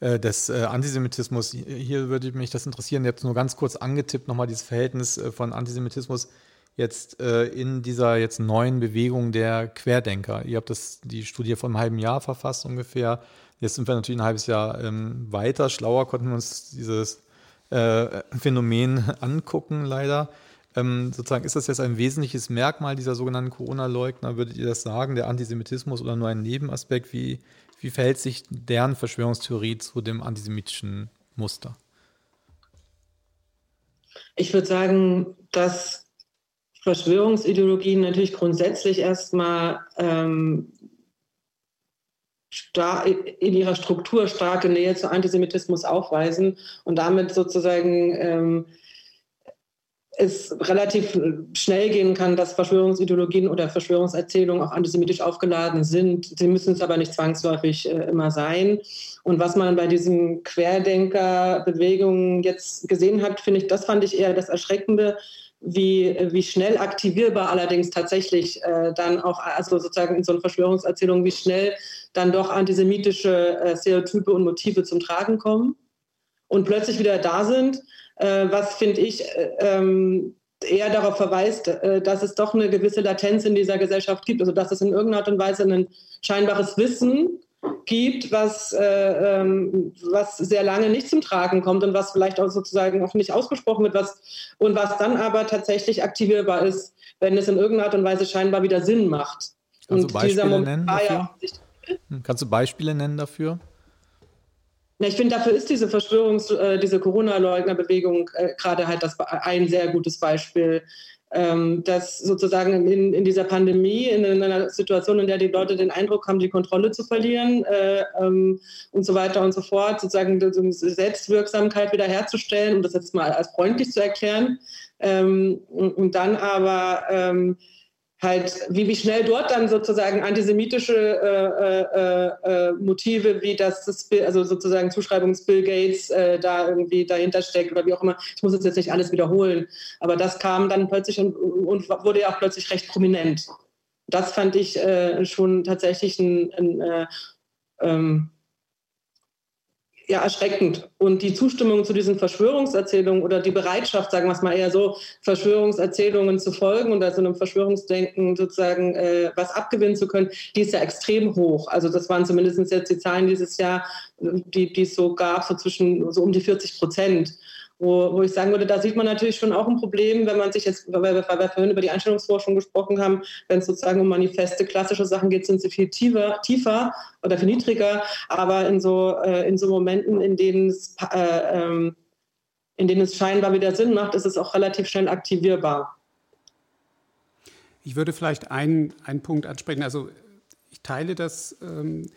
des äh, Antisemitismus. Hier würde mich das interessieren. Ihr habt nur ganz kurz angetippt, nochmal dieses Verhältnis äh, von Antisemitismus jetzt äh, in dieser jetzt neuen Bewegung der Querdenker. Ihr habt das, die Studie vor einem halben Jahr verfasst ungefähr. Jetzt sind wir natürlich ein halbes Jahr ähm, weiter. Schlauer konnten wir uns dieses äh, Phänomen angucken, leider. Ähm, sozusagen ist das jetzt ein wesentliches Merkmal dieser sogenannten Corona-Leugner? Würdet ihr das sagen, der Antisemitismus oder nur ein Nebenaspekt? Wie, wie verhält sich deren Verschwörungstheorie zu dem antisemitischen Muster? Ich würde sagen, dass Verschwörungsideologien natürlich grundsätzlich erstmal ähm, in ihrer Struktur starke Nähe zu Antisemitismus aufweisen und damit sozusagen ähm, es relativ schnell gehen kann, dass Verschwörungsideologien oder Verschwörungserzählungen auch antisemitisch aufgeladen sind. Sie müssen es aber nicht zwangsläufig äh, immer sein. Und was man bei diesen Querdenker-Bewegungen jetzt gesehen hat, finde ich, das fand ich eher das Erschreckende, wie, wie schnell aktivierbar allerdings tatsächlich äh, dann auch, also sozusagen in so einer Verschwörungserzählung, wie schnell dann doch antisemitische äh, Stereotype und Motive zum Tragen kommen und plötzlich wieder da sind was finde ich äh, ähm, eher darauf verweist, äh, dass es doch eine gewisse Latenz in dieser Gesellschaft gibt, also dass es in irgendeiner Art und Weise ein scheinbares Wissen gibt, was, äh, ähm, was sehr lange nicht zum Tragen kommt und was vielleicht auch sozusagen auch nicht ausgesprochen wird, was, und was dann aber tatsächlich aktivierbar ist, wenn es in irgendeiner Art und Weise scheinbar wieder Sinn macht. Kannst und du Beispiele nennen dafür? Ja, Kannst du Beispiele nennen dafür? Ja, ich finde, dafür ist diese Verschwörungs-, äh, diese Corona-Leugner-Bewegung äh, gerade halt das, ein sehr gutes Beispiel, ähm, dass sozusagen in, in dieser Pandemie, in, in, einer Situation, in der die Leute den Eindruck haben, die Kontrolle zu verlieren äh, ähm, und so weiter und so fort, sozusagen die Selbstwirksamkeit wiederherzustellen, um das jetzt mal als freundlich zu erklären, ähm, und, und, dann aber ähm, halt, wie, wie schnell dort dann sozusagen antisemitische äh, äh, äh, Motive, wie das, das also sozusagen Zuschreibungs Bill Gates äh, da irgendwie dahinter steckt oder wie auch immer. Ich muss jetzt nicht alles wiederholen, aber das kam dann plötzlich und, und wurde ja auch plötzlich recht prominent. Das fand ich äh, schon tatsächlich ein, ein äh, ähm, ja, erschreckend. Und die Zustimmung zu diesen Verschwörungserzählungen oder die Bereitschaft, sagen wir es mal eher so, Verschwörungserzählungen zu folgen und also einem Verschwörungsdenken sozusagen äh, was abgewinnen zu können, die ist ja extrem hoch. Also das waren zumindest jetzt die Zahlen dieses Jahr, die, die es so gab, so zwischen so um die 40 Prozent wo, wo ich sagen würde, da sieht man natürlich schon auch ein Problem, wenn man sich jetzt, weil wir, weil wir vorhin über die Einstellungsforschung gesprochen haben, wenn es sozusagen um manifeste klassische Sachen geht, sind sie viel tiefer, tiefer oder viel niedriger, aber in so, äh, in so Momenten, in denen es äh, ähm, in denen es scheinbar wieder Sinn macht, ist es auch relativ schnell aktivierbar. Ich würde vielleicht einen, einen Punkt ansprechen. Also ich teile das, ähm,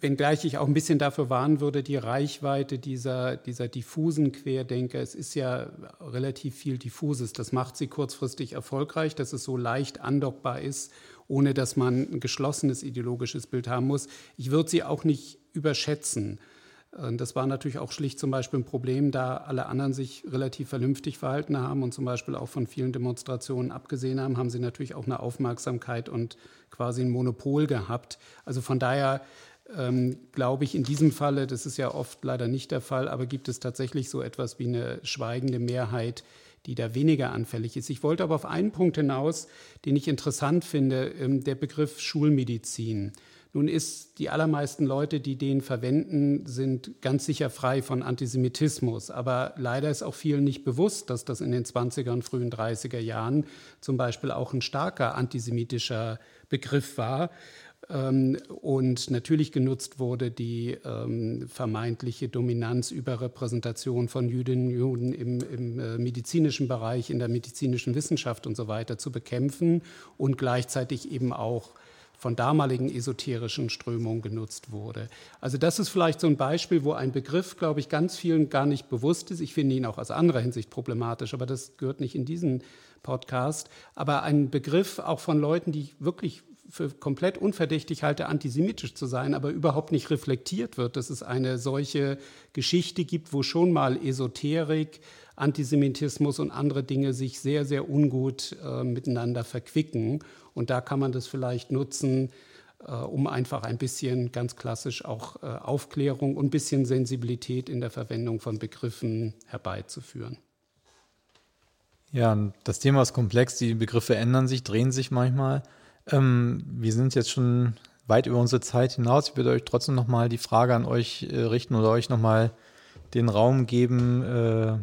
Wenngleich ich auch ein bisschen dafür warnen würde, die Reichweite dieser, dieser diffusen Querdenker. Es ist ja relativ viel diffuses. Das macht sie kurzfristig erfolgreich, dass es so leicht andockbar ist, ohne dass man ein geschlossenes ideologisches Bild haben muss. Ich würde sie auch nicht überschätzen. Das war natürlich auch schlicht zum Beispiel ein Problem, da alle anderen sich relativ vernünftig verhalten haben und zum Beispiel auch von vielen Demonstrationen abgesehen haben, haben sie natürlich auch eine Aufmerksamkeit und quasi ein Monopol gehabt. Also von daher ähm, glaube ich in diesem Falle, das ist ja oft leider nicht der Fall, aber gibt es tatsächlich so etwas wie eine schweigende Mehrheit, die da weniger anfällig ist. Ich wollte aber auf einen Punkt hinaus, den ich interessant finde, ähm, der Begriff Schulmedizin. Nun ist die allermeisten Leute, die den verwenden, sind ganz sicher frei von Antisemitismus. Aber leider ist auch vielen nicht bewusst, dass das in den 20er und frühen 30er Jahren zum Beispiel auch ein starker antisemitischer Begriff war und natürlich genutzt wurde die ähm, vermeintliche Dominanz, Überrepräsentation von Jüdinnen und Juden im, im äh, medizinischen Bereich, in der medizinischen Wissenschaft und so weiter zu bekämpfen und gleichzeitig eben auch von damaligen esoterischen Strömungen genutzt wurde. Also das ist vielleicht so ein Beispiel, wo ein Begriff, glaube ich, ganz vielen gar nicht bewusst ist. Ich finde ihn auch aus anderer Hinsicht problematisch, aber das gehört nicht in diesen Podcast. Aber ein Begriff auch von Leuten, die wirklich für komplett unverdächtig halte, antisemitisch zu sein, aber überhaupt nicht reflektiert wird, dass es eine solche Geschichte gibt, wo schon mal Esoterik, Antisemitismus und andere Dinge sich sehr, sehr ungut äh, miteinander verquicken. Und da kann man das vielleicht nutzen, äh, um einfach ein bisschen ganz klassisch auch äh, Aufklärung und ein bisschen Sensibilität in der Verwendung von Begriffen herbeizuführen. Ja, das Thema ist komplex, die Begriffe ändern sich, drehen sich manchmal. Ähm, wir sind jetzt schon weit über unsere Zeit hinaus. Ich würde euch trotzdem nochmal die Frage an euch äh, richten oder euch nochmal den Raum geben, äh,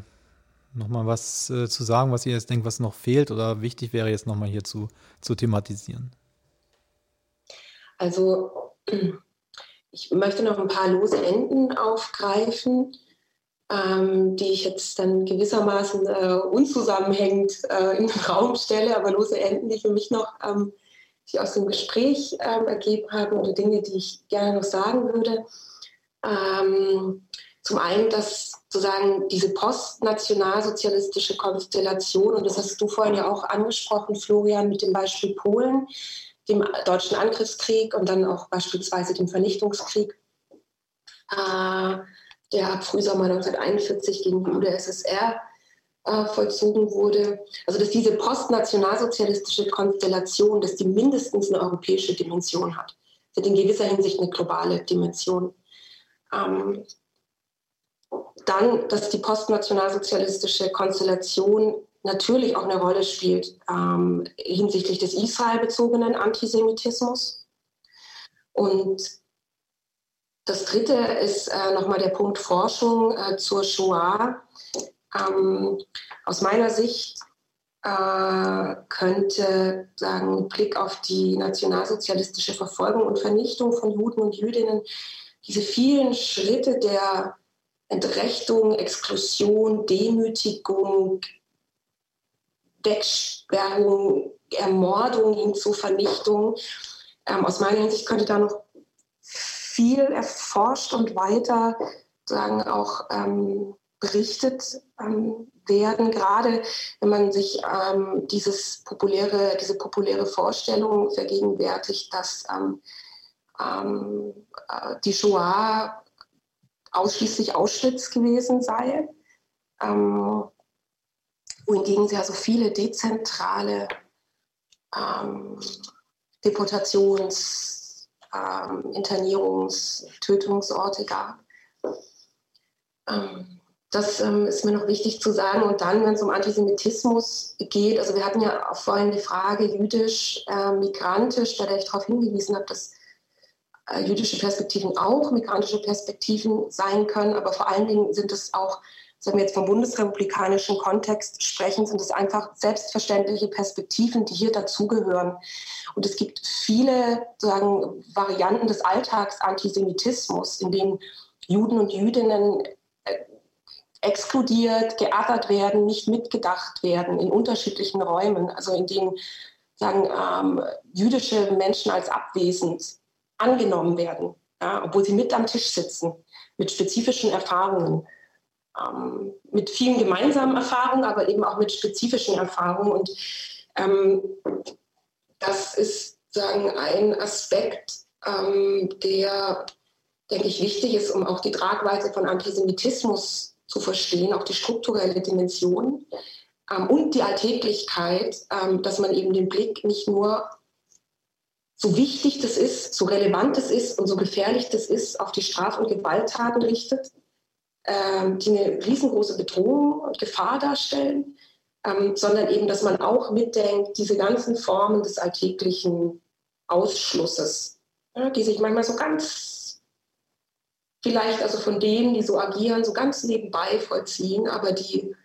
nochmal was äh, zu sagen, was ihr jetzt denkt, was noch fehlt oder wichtig wäre jetzt nochmal hier zu, zu thematisieren. Also ich möchte noch ein paar lose Enden aufgreifen, ähm, die ich jetzt dann gewissermaßen äh, unzusammenhängend äh, in den Raum stelle, aber lose Enden, die für mich noch ähm, sich aus dem Gespräch ähm, ergeben haben oder Dinge, die ich gerne noch sagen würde. Ähm, zum einen, dass sozusagen diese postnationalsozialistische Konstellation, und das hast du vorhin ja auch angesprochen, Florian, mit dem Beispiel Polen, dem deutschen Angriffskrieg und dann auch beispielsweise dem Vernichtungskrieg, äh, der Frühsommer 1941 gegen die UdSSR vollzogen wurde. Also dass diese postnationalsozialistische Konstellation, dass die mindestens eine europäische Dimension hat. Sie hat in gewisser Hinsicht eine globale Dimension. Ähm, dann, dass die postnationalsozialistische Konstellation natürlich auch eine Rolle spielt ähm, hinsichtlich des israelbezogenen Antisemitismus. Und das Dritte ist äh, nochmal der Punkt Forschung äh, zur Shoah. Ähm, aus meiner Sicht äh, könnte sagen, Blick auf die nationalsozialistische Verfolgung und Vernichtung von Juden und Jüdinnen diese vielen Schritte der Entrechtung, Exklusion, Demütigung, Wegsperrung, Ermordung hin zu Vernichtung. Ähm, aus meiner Hinsicht könnte da noch viel erforscht und weiter sagen auch ähm, berichtet ähm, werden, gerade wenn man sich ähm, dieses populäre, diese populäre Vorstellung vergegenwärtigt, dass ähm, ähm äh, die Shoah ausschließlich Auschwitz gewesen sei, ähm, wohingegen sie ja so viele dezentrale Deportations-, Internierungs-, Tötungsorte gab. Ähm, das ähm, ist mir noch wichtig zu sagen. Und dann, wenn es um Antisemitismus geht, also wir hatten ja auch vorhin die Frage jüdisch, äh, migrantisch, der ich darauf hingewiesen habe, dass äh, jüdische Perspektiven auch migrantische Perspektiven sein können, aber vor allen Dingen sind es auch, wenn wir jetzt vom bundesrepublikanischen Kontext sprechen, sind es einfach selbstverständliche Perspektiven, die hier dazugehören. Und es gibt viele sagen, Varianten des Alltagsantisemitismus, in denen Juden und Jüdinnen exkludiert, geärgert werden, nicht mitgedacht werden in unterschiedlichen Räumen, also in denen sagen, ähm, jüdische Menschen als abwesend angenommen werden, ja, obwohl sie mit am Tisch sitzen, mit spezifischen Erfahrungen, ähm, mit vielen gemeinsamen Erfahrungen, aber eben auch mit spezifischen Erfahrungen. Und ähm, das ist sagen, ein Aspekt, ähm, der denke ich, wichtig ist, um auch die Tragweite von Antisemitismus zu verstehen, auch die strukturelle Dimension ähm, und die Alltäglichkeit, ähm, dass man eben den Blick nicht nur so wichtig das ist, so relevant es ist und so gefährlich das ist, auf die Straf- und Gewalttaten richtet, ähm, die eine riesengroße Bedrohung und Gefahr darstellen, ähm, sondern eben, dass man auch mitdenkt, diese ganzen Formen des alltäglichen Ausschlusses, ja, die sich manchmal so ganz, vielleicht also von denen, die so agieren, so ganz nebenbei vollziehen, aber die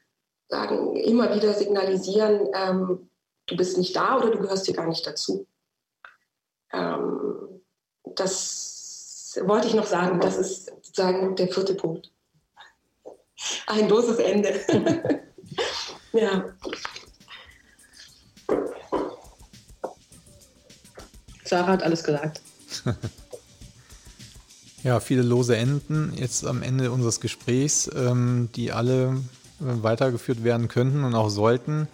sagen, immer wieder signalisieren, ähm, du bist nicht da oder du gehörst hier gar nicht dazu. Ähm, das wollte ich noch sagen, das ist sozusagen der vierte Punkt. Ein loses Ende. ja. Sarah hat alles gesagt. ja, viele lose Enden jetzt am Ende unseres Gesprächs, ähm, die alle äh, weitergeführt werden könnten und auch sollten.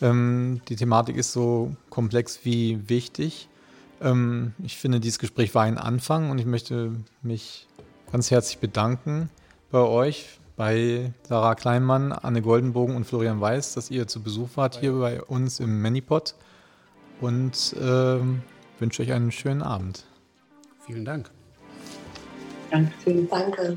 Ähm, die Thematik ist so komplex wie wichtig. Ähm, ich finde, dieses Gespräch war ein Anfang und ich möchte mich ganz herzlich bedanken bei euch, bei Sarah Kleinmann, Anne Goldenbogen und Florian Weiß, dass ihr zu Besuch wart hier bei uns im Manipod. Und ähm, wünsche euch einen schönen Abend. Vielen Dank. 两个三个